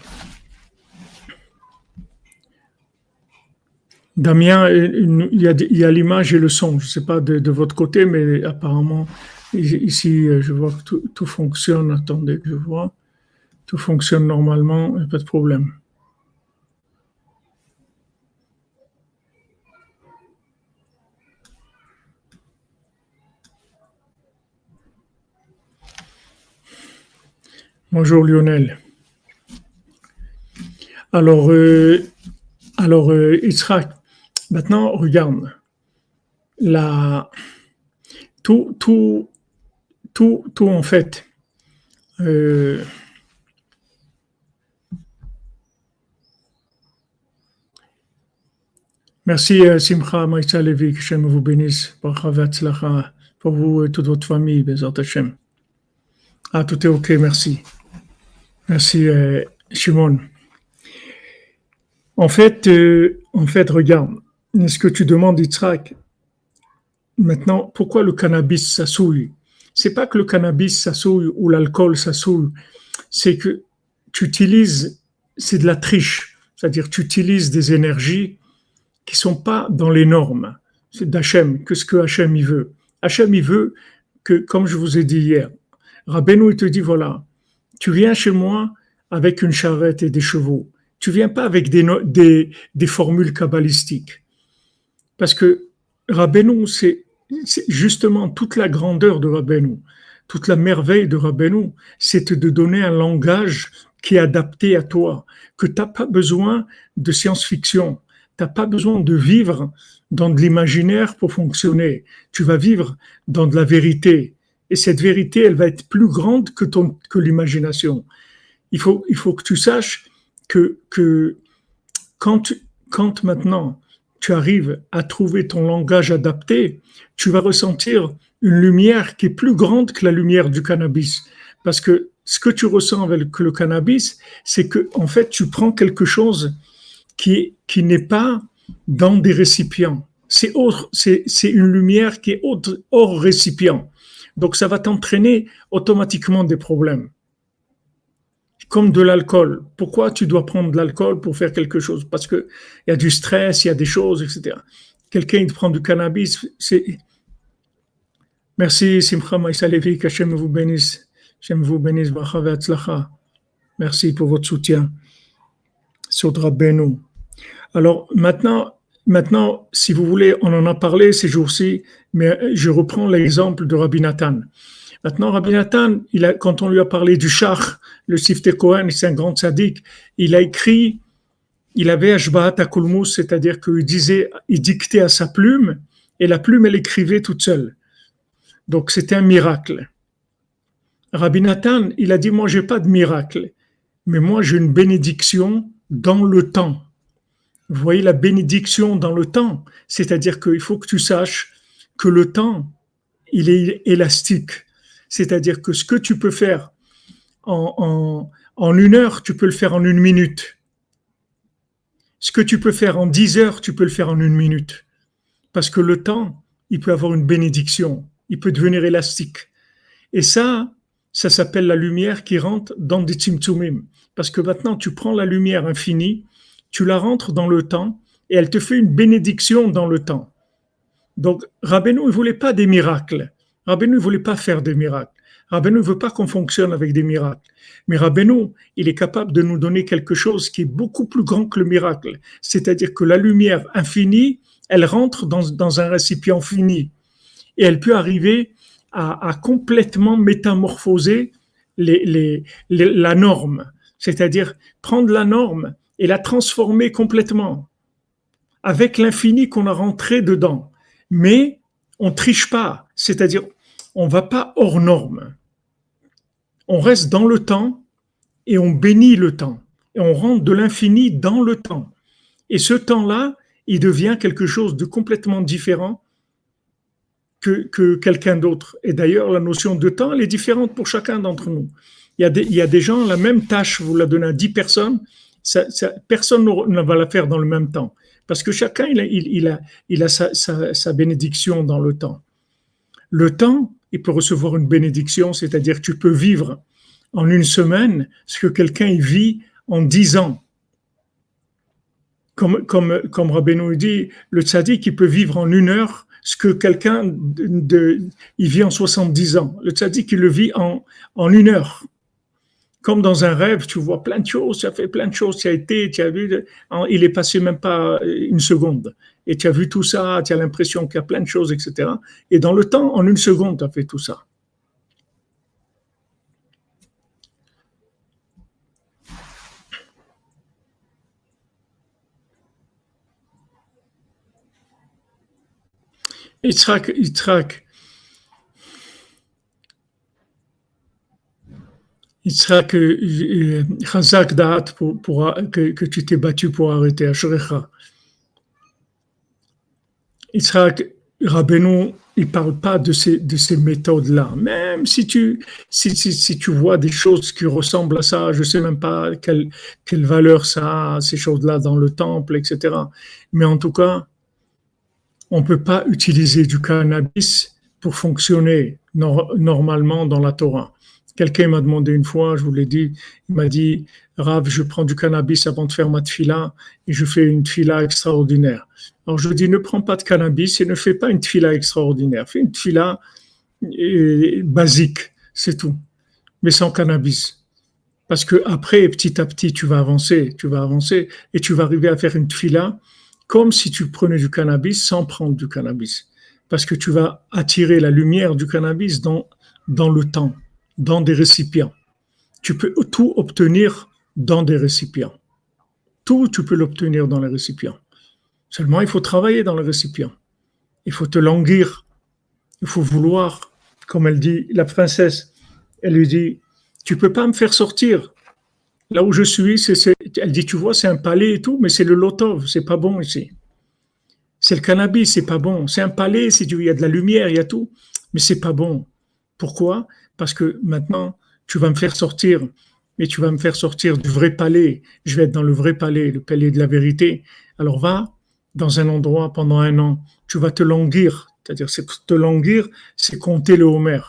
A: Damien, il y a, l'image et le son. Je ne sais pas de, votre côté, mais apparemment, ici, je vois que tout, tout fonctionne. Attendez que je vois. Tout fonctionne normalement, pas de problème. Bonjour Lionel. Alors, euh, alors euh, maintenant regarde, la, tout, tout, tout, tout en fait. Euh, merci Simcha Maïsa Levi, que Hachem vous bénisse, pour vous et toute votre famille, Bezat Hashem. Ah, tout est ok, merci. Merci, euh, Shimon. En fait, euh, en fait, regarde, ce que tu demandes, Yitzhak, maintenant, pourquoi le cannabis, ça souille C'est pas que le cannabis, ça souille ou l'alcool, ça souille. C'est que tu utilises, c'est de la triche. C'est-à-dire, tu utilises des énergies qui sont pas dans les normes. C'est d'Hachem, que ce que Hachem, il veut. Hachem, il veut que, comme je vous ai dit hier, Rabbeinu, il te dit, voilà, tu viens chez moi avec une charrette et des chevaux. tu viens pas avec des, formules kabbalistiques. Parce que Rabbeinu, c'est justement toute la grandeur de Rabbeinu, toute la merveille de Rabbeinu, c'est de donner un langage qui est adapté à toi, que tu n'as pas besoin de science-fiction, tu n'as pas besoin de vivre dans de l'imaginaire pour fonctionner. Tu vas vivre dans de la vérité. Et cette vérité, elle va être plus grande que, l'imagination. Il faut, il faut que tu saches que, que quand, quand maintenant tu arrives à trouver ton langage adapté, tu vas ressentir une lumière qui est plus grande que la lumière du cannabis. Parce que ce que tu ressens avec le cannabis, c'est que, en fait, tu prends quelque chose qui, qui n'est pas dans des récipients. C'est c'est une lumière qui est hors récipient. Donc, ça va t'entraîner automatiquement des problèmes. Comme de l'alcool. Pourquoi tu dois prendre de l'alcool pour faire quelque chose? Parce qu'il y a du stress, il y a des choses, etc. Quelqu'un prend du cannabis, c'est. Merci, Simcha Maïsalevi, qu'Hachem vous bénisse. Hachem vous bénisse, Merci pour votre soutien. Sodra Beno. Alors maintenant, maintenant, si vous voulez, on en a parlé ces jours-ci, mais je reprends l'exemple de Rabbi Nathan. Maintenant, Rabbi Nathan, quand on lui a parlé du Shach, le Sifte Cohen, c'est un grand sadique, il a écrit, il avait Ashbahat Akulmus, c'est-à-dire qu'il disait, il dictait à sa plume, et la plume, elle écrivait toute seule. Donc c'était un miracle. Rabbi Nathan, il a dit, moi, j'ai pas de miracle, mais moi, j'ai une bénédiction dans le temps. Vous voyez la bénédiction dans le temps, c'est-à-dire qu'il faut que tu saches que le temps, il est élastique. C'est-à-dire que ce que tu peux faire en, une heure, tu peux le faire en une minute. Ce que tu peux faire en dix heures, tu peux le faire en une minute. Parce que le temps, il peut avoir une bénédiction, il peut devenir élastique. Et ça, ça s'appelle la lumière qui rentre dans des tzimtzumim. Parce que maintenant, tu prends la lumière infinie, tu la rentres dans le temps et elle te fait une bénédiction dans le temps. Donc, Rabbeinu ne voulait pas des miracles. Rabbeinu ne voulait pas faire des miracles. Rabbeinu ne veut pas qu'on fonctionne avec des miracles. Mais Rabbeinu, il est capable de nous donner quelque chose qui est beaucoup plus grand que le miracle. C'est-à-dire que la lumière infinie, elle rentre dans, un récipient fini. Et elle peut arriver à, complètement métamorphoser la norme. C'est-à-dire prendre la norme et la transformer complètement avec l'infini qu'on a rentré dedans. Mais on triche pas, c'est-à-dire on va pas hors norme. On reste dans le temps et on bénit le temps. Et on rentre de l'infini dans le temps. Et ce temps-là, il devient quelque chose de complètement différent que, que quelqu'un d'autre. Et d'ailleurs, la notion de temps, elle est différente pour chacun d'entre nous. Il y, a des, il y a des gens, la même tâche, vous la donnez à 10 personnes, personne ne va la faire dans le même temps. Parce que chacun, il a, sa, bénédiction dans le temps. Le temps, il peut recevoir une bénédiction, c'est-à-dire tu peux vivre en une semaine ce que quelqu'un vit en dix ans. Comme, comme, comme dit, le tzaddik, il peut vivre en une heure ce que quelqu'un vit en 70 ans. Le tzaddik, il le vit en une heure comme dans un rêve, tu vois plein de choses, tu as fait plein de choses, tu as été, tu as vu, il est passé même pas une seconde. Et tu as vu tout ça, tu as l'impression qu'il y a plein de choses, etc. Et dans le temps, en une seconde, tu as fait tout ça. Yitzhak, Yitzhak, sera que Chazak Da'at que tu t'es battu pour arrêter Ashrecha. Yitzhak Rabbeinu, il ne parle pas de ces, de ces méthodes-là. Même si tu, si, si, si, tu vois des choses qui ressemblent à ça, je ne sais même pas quelle, quelle valeur ça a, ces choses-là dans le temple, etc. Mais en tout cas, on ne peut pas utiliser du cannabis pour fonctionner normalement dans la Torah. Quelqu'un m'a demandé une fois, je vous l'ai dit, il m'a dit, Rav, je prends du cannabis avant de faire ma tfila et je fais une tfila extraordinaire. Alors je dis, ne prends pas de cannabis et ne fais pas une tfila extraordinaire. Fais une tfila euh, basique, c'est tout, mais sans cannabis. Parce que après, petit à petit, tu vas avancer, tu vas avancer et tu vas arriver à faire une fila comme si tu prenais du cannabis sans prendre du cannabis. Parce que tu vas attirer la lumière du cannabis dans, dans le temps, dans des récipients. Tu peux tout obtenir dans des récipients. Tout, tu peux l'obtenir dans les récipients. Seulement, il faut travailler dans les récipients. Il faut te languir. Il faut vouloir, comme elle dit, la princesse, elle lui dit, tu peux pas me faire sortir. Là où je suis, c'est, elle dit, tu vois, c'est un palais et tout, mais c'est le lotov, c'est pas bon ici. C'est le cannabis, c'est pas bon. C'est un palais, il y a de la lumière, il y a tout, mais c'est pas bon. Pourquoi? Parce que maintenant, tu vas me faire sortir, mais tu vas me faire sortir du vrai palais. Je vais être dans le vrai palais, le palais de la vérité. Alors va dans un endroit pendant un an. Tu vas te languir. C'est-à-dire, c'est te languir, c'est compter le Homer.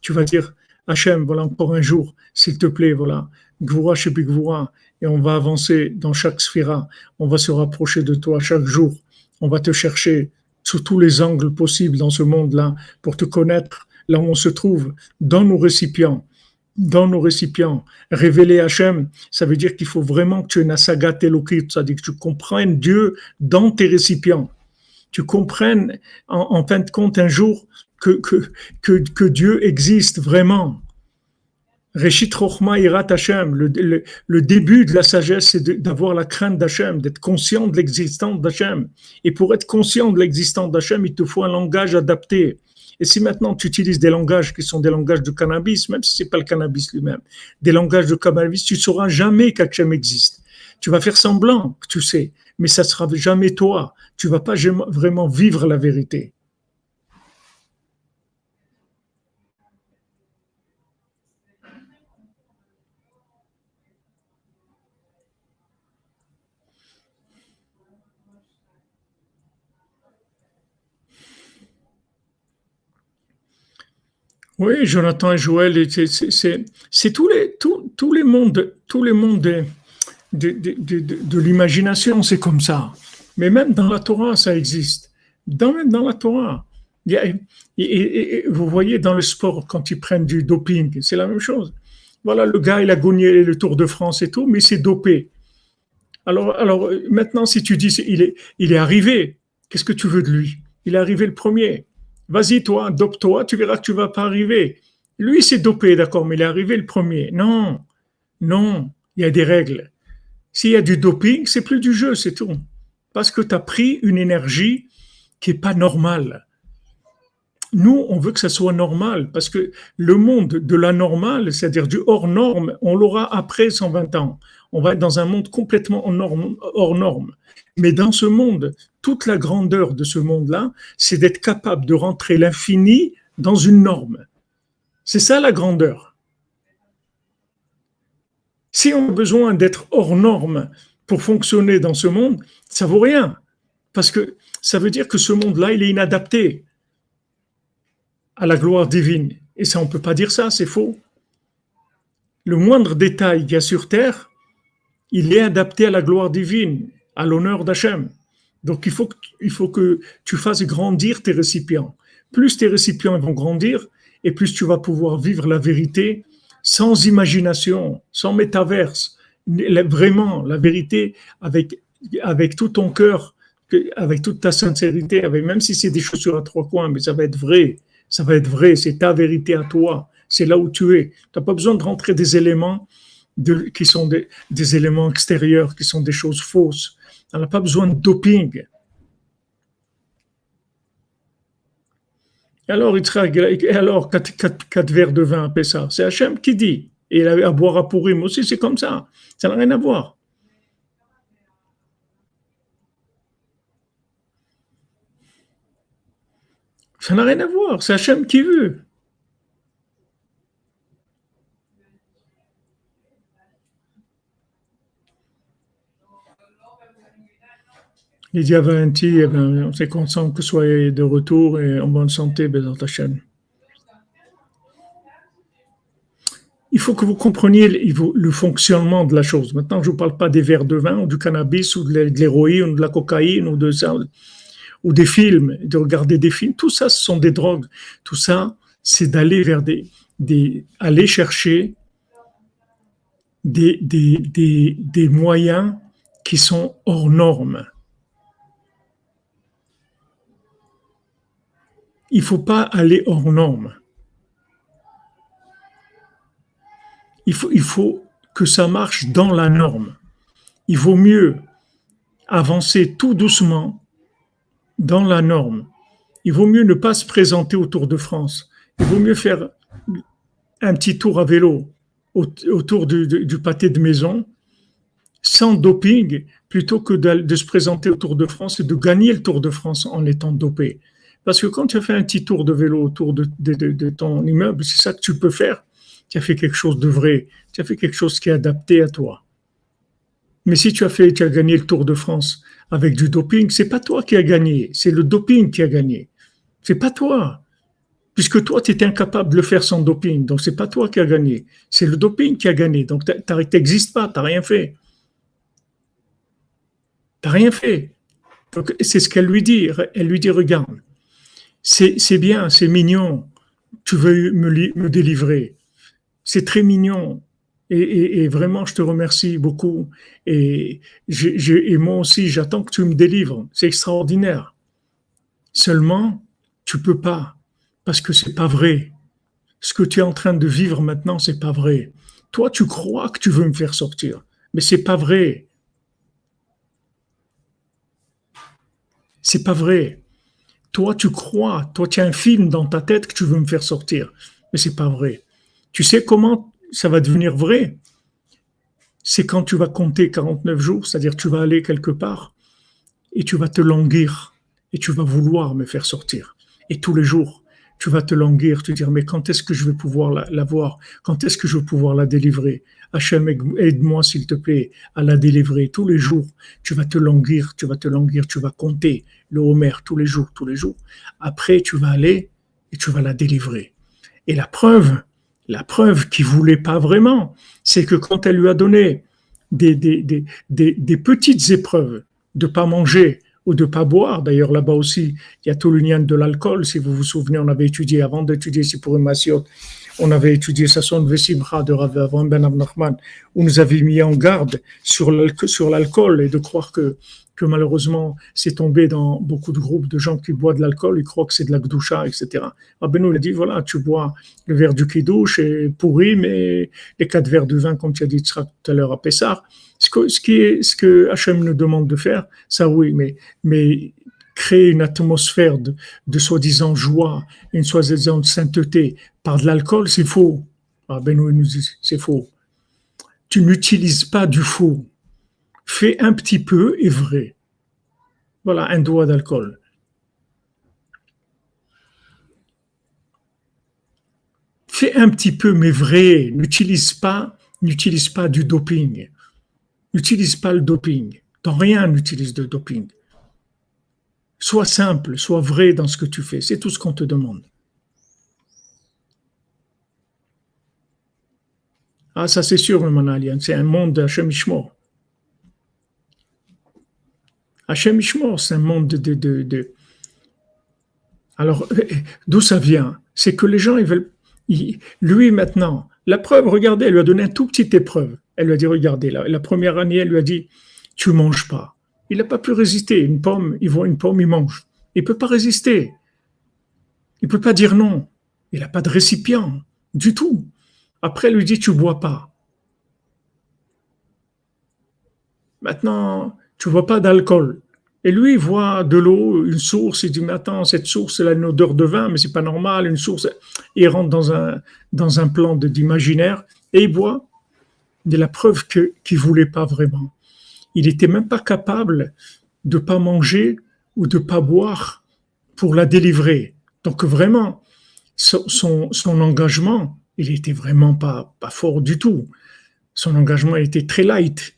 A: Tu vas dire, Hachem, voilà encore un jour, s'il te plaît, voilà. Gvoura chez Gvoura. Et on va avancer dans chaque sphira. On va se rapprocher de toi chaque jour. On va te chercher sous tous les angles possibles dans ce monde-là pour te connaître là où on se trouve, dans nos récipients, dans nos récipients. Révéler Hachem, ça veut dire qu'il faut vraiment que tu aies une elokit, c'est-à-dire que tu comprennes Dieu dans tes récipients. Tu comprennes, en, fin de compte, un jour, que Dieu existe vraiment. Reshit Rochma Irat Hashem, le, le, début de la sagesse, c'est d'avoir la crainte d'Hachem, d'être conscient de l'existence d'Hachem. Et pour être conscient de l'existence d'Hachem, il te faut un langage adapté. Et si maintenant tu utilises des langages qui sont des langages de cannabis, même si c'est pas le cannabis lui-même, des langages de cannabis, tu sauras jamais qu'Hachem existe. Tu vas faire semblant tu sais, mais ça sera jamais toi. Tu vas pas vraiment vivre la vérité. Oui, Jonathan et Joël, c'est tous les, mondes, tous les mondes de, l'imagination, c'est comme ça. Mais même dans la Torah, ça existe. Dans, même dans la Torah. Vous voyez dans le sport, quand ils prennent du doping, c'est la même chose. Voilà, le gars, il a gagné le Tour de France et tout, mais il s'est dopé. Alors, alors maintenant, si tu dis, il il est arrivé, qu'est-ce que tu veux de lui? Il est arrivé le premier. Vas-y, toi, dope-toi, tu verras que tu vas pas arriver. Lui, s'est dopé, d'accord, mais il est arrivé le premier. Non, non, il y a des règles. S'il y a du doping, c'est plus du jeu, c'est tout. Parce que tu as pris une énergie qui est pas normale. Nous, on veut que ça soit normal, parce que le monde de la normale, c'est-à-dire du hors norme, on l'aura après 120 ans. On va être dans un monde complètement hors norme. Mais dans ce monde, toute la grandeur de ce monde-là, c'est d'être capable de rentrer l'infini dans une norme. C'est ça la grandeur. Si on a besoin d'être hors norme pour fonctionner dans ce monde, ça vaut rien. Parce que ça veut dire que ce monde-là, il est inadapté à la gloire divine. Et ça, on ne peut pas dire ça, c'est faux. Le moindre détail qu'il y a sur terre, il est adapté à la gloire divine à l'honneur d'Hachem. Donc il faut, que, il faut que tu fasses grandir tes récipients. Plus tes récipients vont grandir, et plus tu vas pouvoir vivre la vérité sans imagination, sans métaverse. Vraiment, la vérité avec, avec tout ton cœur, avec toute ta sincérité, avec, même si c'est des chaussures à trois coins, mais ça va être vrai. Ça va être vrai, c'est ta vérité à toi. C'est là où tu es. Tu n'as pas besoin de rentrer des éléments qui sont des, éléments extérieurs, qui sont des choses fausses. On n'a pas besoin de doping. Alors, il alors 4, verres de vin après ça, c'est Hachem qui dit. Et à boire à Purim aussi, c'est comme ça. Ça n'a rien à voir. Ça n'a rien à voir. C'est Hachem qui veut. Les Diavanti, eh ben, on est content que soyez de retour et en bonne santé, ta chaîne. Il faut que vous compreniez le fonctionnement de la chose. Maintenant, je ne vous parle pas des verres de vin ou du cannabis ou de l'héroïne ou de la cocaïne ou de ça, ou des films, de regarder des films. Tout ça, ce sont des drogues. Tout ça, c'est d'aller vers des, aller chercher des, moyens qui sont hors normes. Il ne faut pas aller hors normes. Il faut que ça marche dans la norme. Il vaut mieux avancer tout doucement dans la norme. Il vaut mieux ne pas se présenter au Tour de France. Il vaut mieux faire un petit tour à vélo autour du, pâté de maison sans doping plutôt que de, se présenter au Tour de France et de gagner le Tour de France en étant dopé. Parce que quand tu as fait un petit tour de vélo autour de, de ton immeuble, c'est ça que tu peux faire. Tu as fait quelque chose de vrai. Tu as fait quelque chose qui est adapté à toi. Mais si tu as fait, tu as gagné le Tour de France avec du doping, c'est pas toi qui as gagné, c'est le doping qui a gagné. C'est pas toi. Puisque toi, tu étais incapable de le faire sans doping. Donc, c'est pas toi qui as gagné. C'est le doping qui a gagné. Donc, tu n'existes pas. Tu n'as rien fait. Tu n'as rien fait. C'est ce qu'elle lui dit. Elle lui dit, regarde, c'est bien, c'est mignon. Tu veux me, me délivrer. C'est très mignon. Et, vraiment, je te remercie beaucoup. Et, et moi aussi, j'attends que tu me délivres. C'est extraordinaire. Seulement, tu peux pas parce que c'est pas vrai. Ce que tu es en train de vivre maintenant, c'est pas vrai. Toi, tu crois que tu veux me faire sortir, mais c'est pas vrai. C'est pas vrai. Toi, tu crois, toi, tu as un film dans ta tête que tu veux me faire sortir, mais c'est pas vrai. Tu sais comment ça va devenir vrai C'est quand tu vas compter 49 jours, c'est-à-dire tu vas aller quelque part et tu vas te languir et tu vas vouloir me faire sortir. Et tous les jours, tu vas te languir, te dire, mais quand est-ce que je vais pouvoir la, voir Quand est-ce que je vais pouvoir la délivrer Hachem, aide-moi s'il te plaît à la délivrer tous les jours. Tu vas te languir, tu vas te languir, tu vas compter le Homer tous les jours, tous les jours. Après, tu vas aller et tu vas la délivrer. Et la preuve, la preuve qu'il voulait pas vraiment, c'est que quand elle lui a donné des, des, des, des petites épreuves de pas manger, ou de pas boire. D'ailleurs, là-bas aussi, il y a tout le lien de l'alcool. Si vous vous souvenez, on avait étudié, avant d'étudier pour Massiot, on avait étudié Sasson Vesimra de Rav Ben Abnachman, où nous avait mis en garde sur l'alcool et de croire que, que malheureusement, c'est tombé dans beaucoup de groupes de gens qui boivent de l'alcool, ils croient que c'est de la gdoucha, etc. Rabbeinu a dit, voilà, tu bois le verre du kidouche pourri, mais les quatre verres de vin, comme tu as dit tout à l'heure à Pessar, ce que, ce, qui est, ce que nous demande de faire, ça oui, mais, mais créer une atmosphère de, soi-disant joie, une soi-disant sainteté par de l'alcool, c'est faux. Ben nous dit, c'est faux. Tu n'utilises pas du faux. Fais un petit peu et vrai. Voilà, un doigt d'alcool. Fais un petit peu, mais vrai. N'utilise pas, n'utilise pas du doping. N'utilise pas le doping. Dans rien n'utilise de doping. Sois simple, sois vrai dans ce que tu fais. C'est tout ce qu'on te demande. Ah, ça c'est sûr, mon alliance. C'est un monde d'Hachem Ishmor. Hachem Ishmor, c'est un monde de, de, de, Alors, d'où ça vient? C'est que les gens, ils veulent. lui, maintenant, la preuve, regardez, elle lui a donné un tout petite épreuve. Elle lui a dit, regardez, la, la première année, elle lui a dit, tu manges pas. Il n'a pas pu résister. Une pomme, il voit une pomme, il mange. Il peut pas résister. Il peut pas dire non. Il n'a pas de récipient du tout. Après, elle lui dit, tu bois pas. Maintenant, tu vois pas d'alcool. Et lui, il voit de l'eau, une source, il dit, mais attends, cette source, elle a une odeur de vin, mais c'est pas normal, une source. il rentre dans un, dans un plan d'imaginaire et il boit de la preuve qu'il voulait pas vraiment. Il n'était même pas capable de pas manger ou de pas boire pour la délivrer. Donc vraiment, son, son, engagement, il était vraiment pas, pas fort du tout. Son engagement était très light.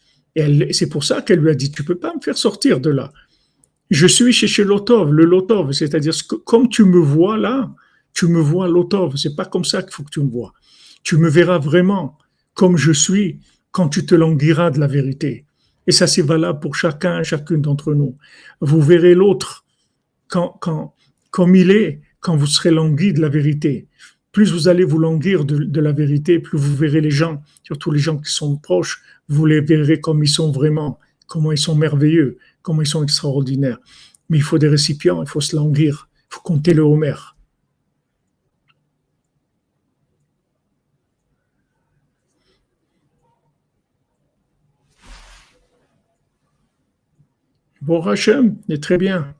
A: C'est pour ça qu'elle lui a dit, tu peux pas me faire sortir de là. Je suis chez, chez Lotov, le Lotov, c'est-à-dire comme tu me vois là, tu me vois Lotov. C'est pas comme ça qu'il faut que tu me vois. Tu me verras vraiment comme je suis quand tu te languiras de la vérité. Et ça, c'est valable pour chacun, chacune d'entre nous. Vous verrez l'autre quand, quand, comme il est, quand vous serez langui de la vérité. Plus vous allez vous languir de, la vérité, plus vous verrez les gens, surtout les gens qui sont proches, vous les verrez comme ils sont vraiment, comment ils sont merveilleux, comment ils sont extraordinaires. Mais il faut des récipients, il faut se languir, il faut compter le Homer. Bon, Hachem, est très bien.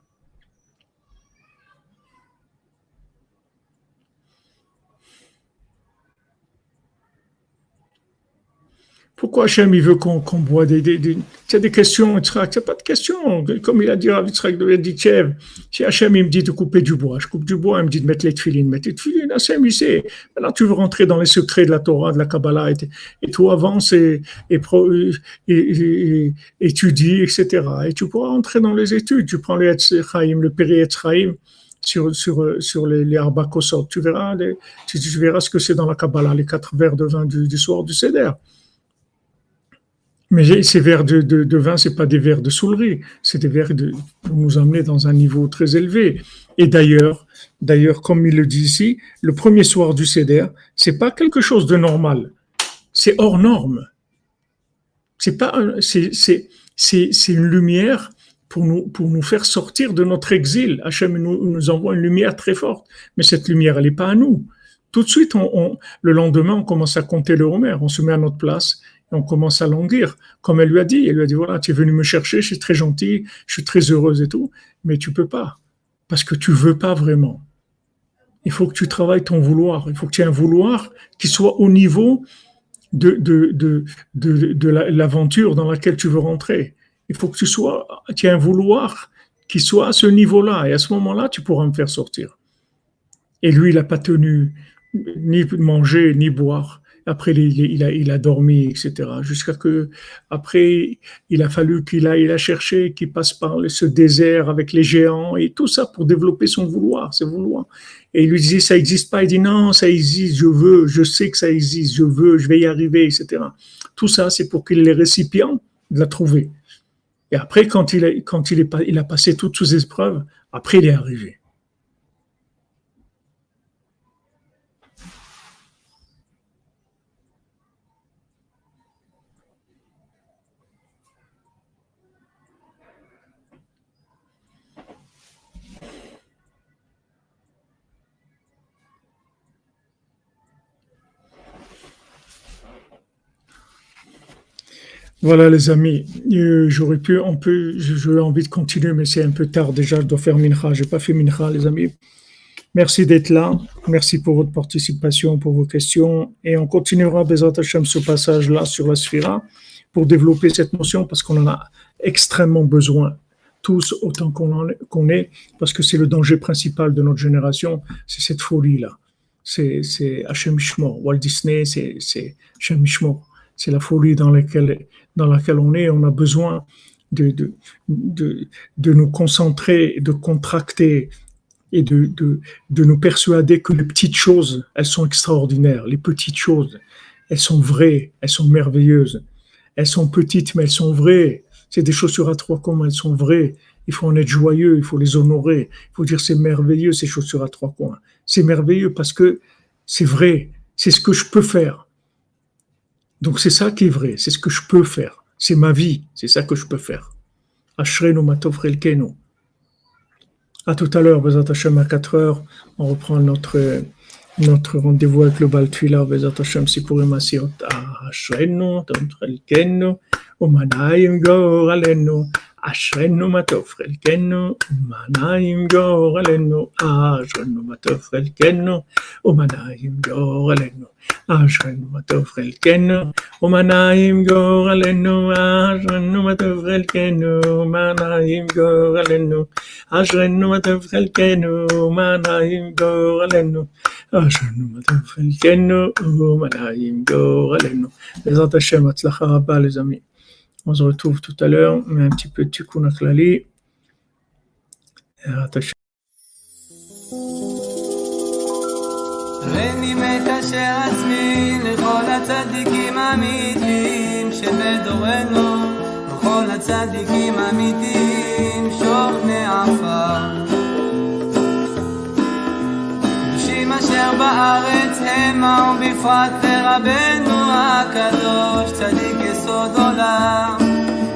A: Pourquoi Hachem, il veut qu'on boit des, des, des, Tu as des questions, il n'y a pas de questions. Comme il a dit à Yitzhak de Yedichev, si Hachem, il me dit de couper du bois, je coupe du bois, il me dit de mettre les tefilines, mettre les tefilines, Hachem, il sait. Maintenant, tu veux rentrer dans les secrets de la Torah, de la Kabbalah, et, et tu avances et, et, et, étudies, etc. Et tu pourras rentrer dans les études. Tu prends les Chaim, le Péri Chaim, sur, sur, sur les, les Tu verras, les, tu, verras ce que c'est dans la Kabbalah, les quatre verres de vin du, du soir du Seder. Mais ces verres de, de, de vin, c'est pas des verres de soulerie, c'est des verres pour nous emmener dans un niveau très élevé. Et d'ailleurs, d'ailleurs, comme il le dit ici, le premier soir du Seder, c'est pas quelque chose de normal, c'est hors norme. C'est pas, c'est, c'est, c'est, une lumière pour nous, pour nous faire sortir de notre exil. Hachem nous, envoie une lumière très forte, mais cette lumière, elle n'est pas à nous. Tout de suite, le lendemain, on commence à compter le Homer, on se met à notre place on commence à languir, comme elle lui a dit. Elle lui a dit, voilà, tu es venu me chercher, je suis très gentil, je suis très heureuse et tout, mais tu peux pas, parce que tu veux pas vraiment. Il faut que tu travailles ton vouloir. Il faut que tu aies un vouloir qui soit au niveau de, de, de, de, l'aventure dans laquelle tu veux rentrer. Il faut que tu sois, tu aies un vouloir qui soit à ce niveau-là. Et à ce moment-là, tu pourras me faire sortir. Et lui, il n'a pas tenu ni manger, ni boire. Après, il, a, il a dormi, etc. Jusqu'à que, après, il a fallu qu'il aille la chercher, qu'il passe par ce désert avec les géants et tout ça pour développer son vouloir, ses vouloir. Et il lui disait, ça n'existe pas. Il dit, non, ça existe, je veux, je sais que ça existe, je veux, je vais y arriver, etc. Tout ça, c'est pour qu'il les récipients de la trouver. Et après, quand il a, quand il, est, il a passé toutes ces épreuves, après, il est arrivé. Voilà les amis, euh, j'aurais pu, on peut, j'aurais envie de continuer, mais c'est un peu tard déjà, je dois faire mincha, j'ai pas fait mincha les amis. Merci d'être là, merci pour votre participation, pour vos questions, et on continuera Bezat Hashem ce passage-là sur la sphira pour développer cette notion parce qu'on en a extrêmement besoin, tous autant qu'on est, parce que c'est le danger principal de notre génération, c'est cette folie-là. C'est Hashem Walt Disney, c'est Hashem c'est la folie dans laquelle, dans laquelle on est. On a besoin de, de, de, de nous concentrer, de contracter et de, de, de nous persuader que les petites choses, elles sont extraordinaires. Les petites choses, elles sont vraies, elles sont merveilleuses. Elles sont petites, mais elles sont vraies. C'est des chaussures à trois coins, elles sont vraies. Il faut en être joyeux, il faut les honorer. Il faut dire c'est merveilleux ces chaussures à trois coins. C'est merveilleux parce que c'est vrai, c'est ce que je peux faire. Donc c'est ça qui est vrai, c'est ce que je peux faire. C'est ma vie, c'est ça que je peux faire. Ashrenu matofrelkenu. À tout à l'heure, Bezat Hashem à 4 heures, on reprend notre, rendez-vous avec le Baltuila, Bezat Hashem Sipurim Asiot. Ashrenu matofrelkenu, Umanayim Goralenu. אשרנו מה טוב חלקנו, ומנעים גורלנו, אשרנו מה טוב חלקנו, ומנעים גורלנו, אשרנו מה טוב חלקנו, ומנעים גורלנו, אשרנו מה טוב חלקנו, ומנעים גורלנו, אשרנו מה טוב חלקנו, ומנעים גורלנו, אשרנו מה טוב חלקנו, ומנעים גורלנו. בעזרת השם, הצלחה רבה לזמין. On se retrouve tout à l'heure, mais un petit peu de tikkun klali. הריני מתשע עצמי לכל הצדיקים האמיתיים שבדורנו, לכל הצדיקים האמיתיים שוכני עפר. קדושים אשר
B: בארץ המה ובפרט לרבנו הקדוש צדיק יסוד עולם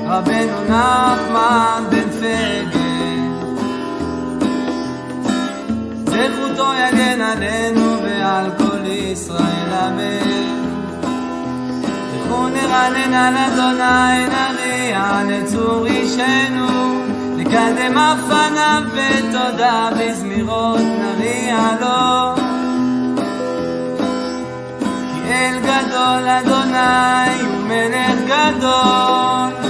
B: רבנו נחמן בן פגל זכותו יגן עלינו ועל כל ישראל אמן. לכו נרנן על אדוני נריע לצור אישנו. לקדם אף פניו בתודה בזמירות נריע לו. כי אל גדול אדוני Menegando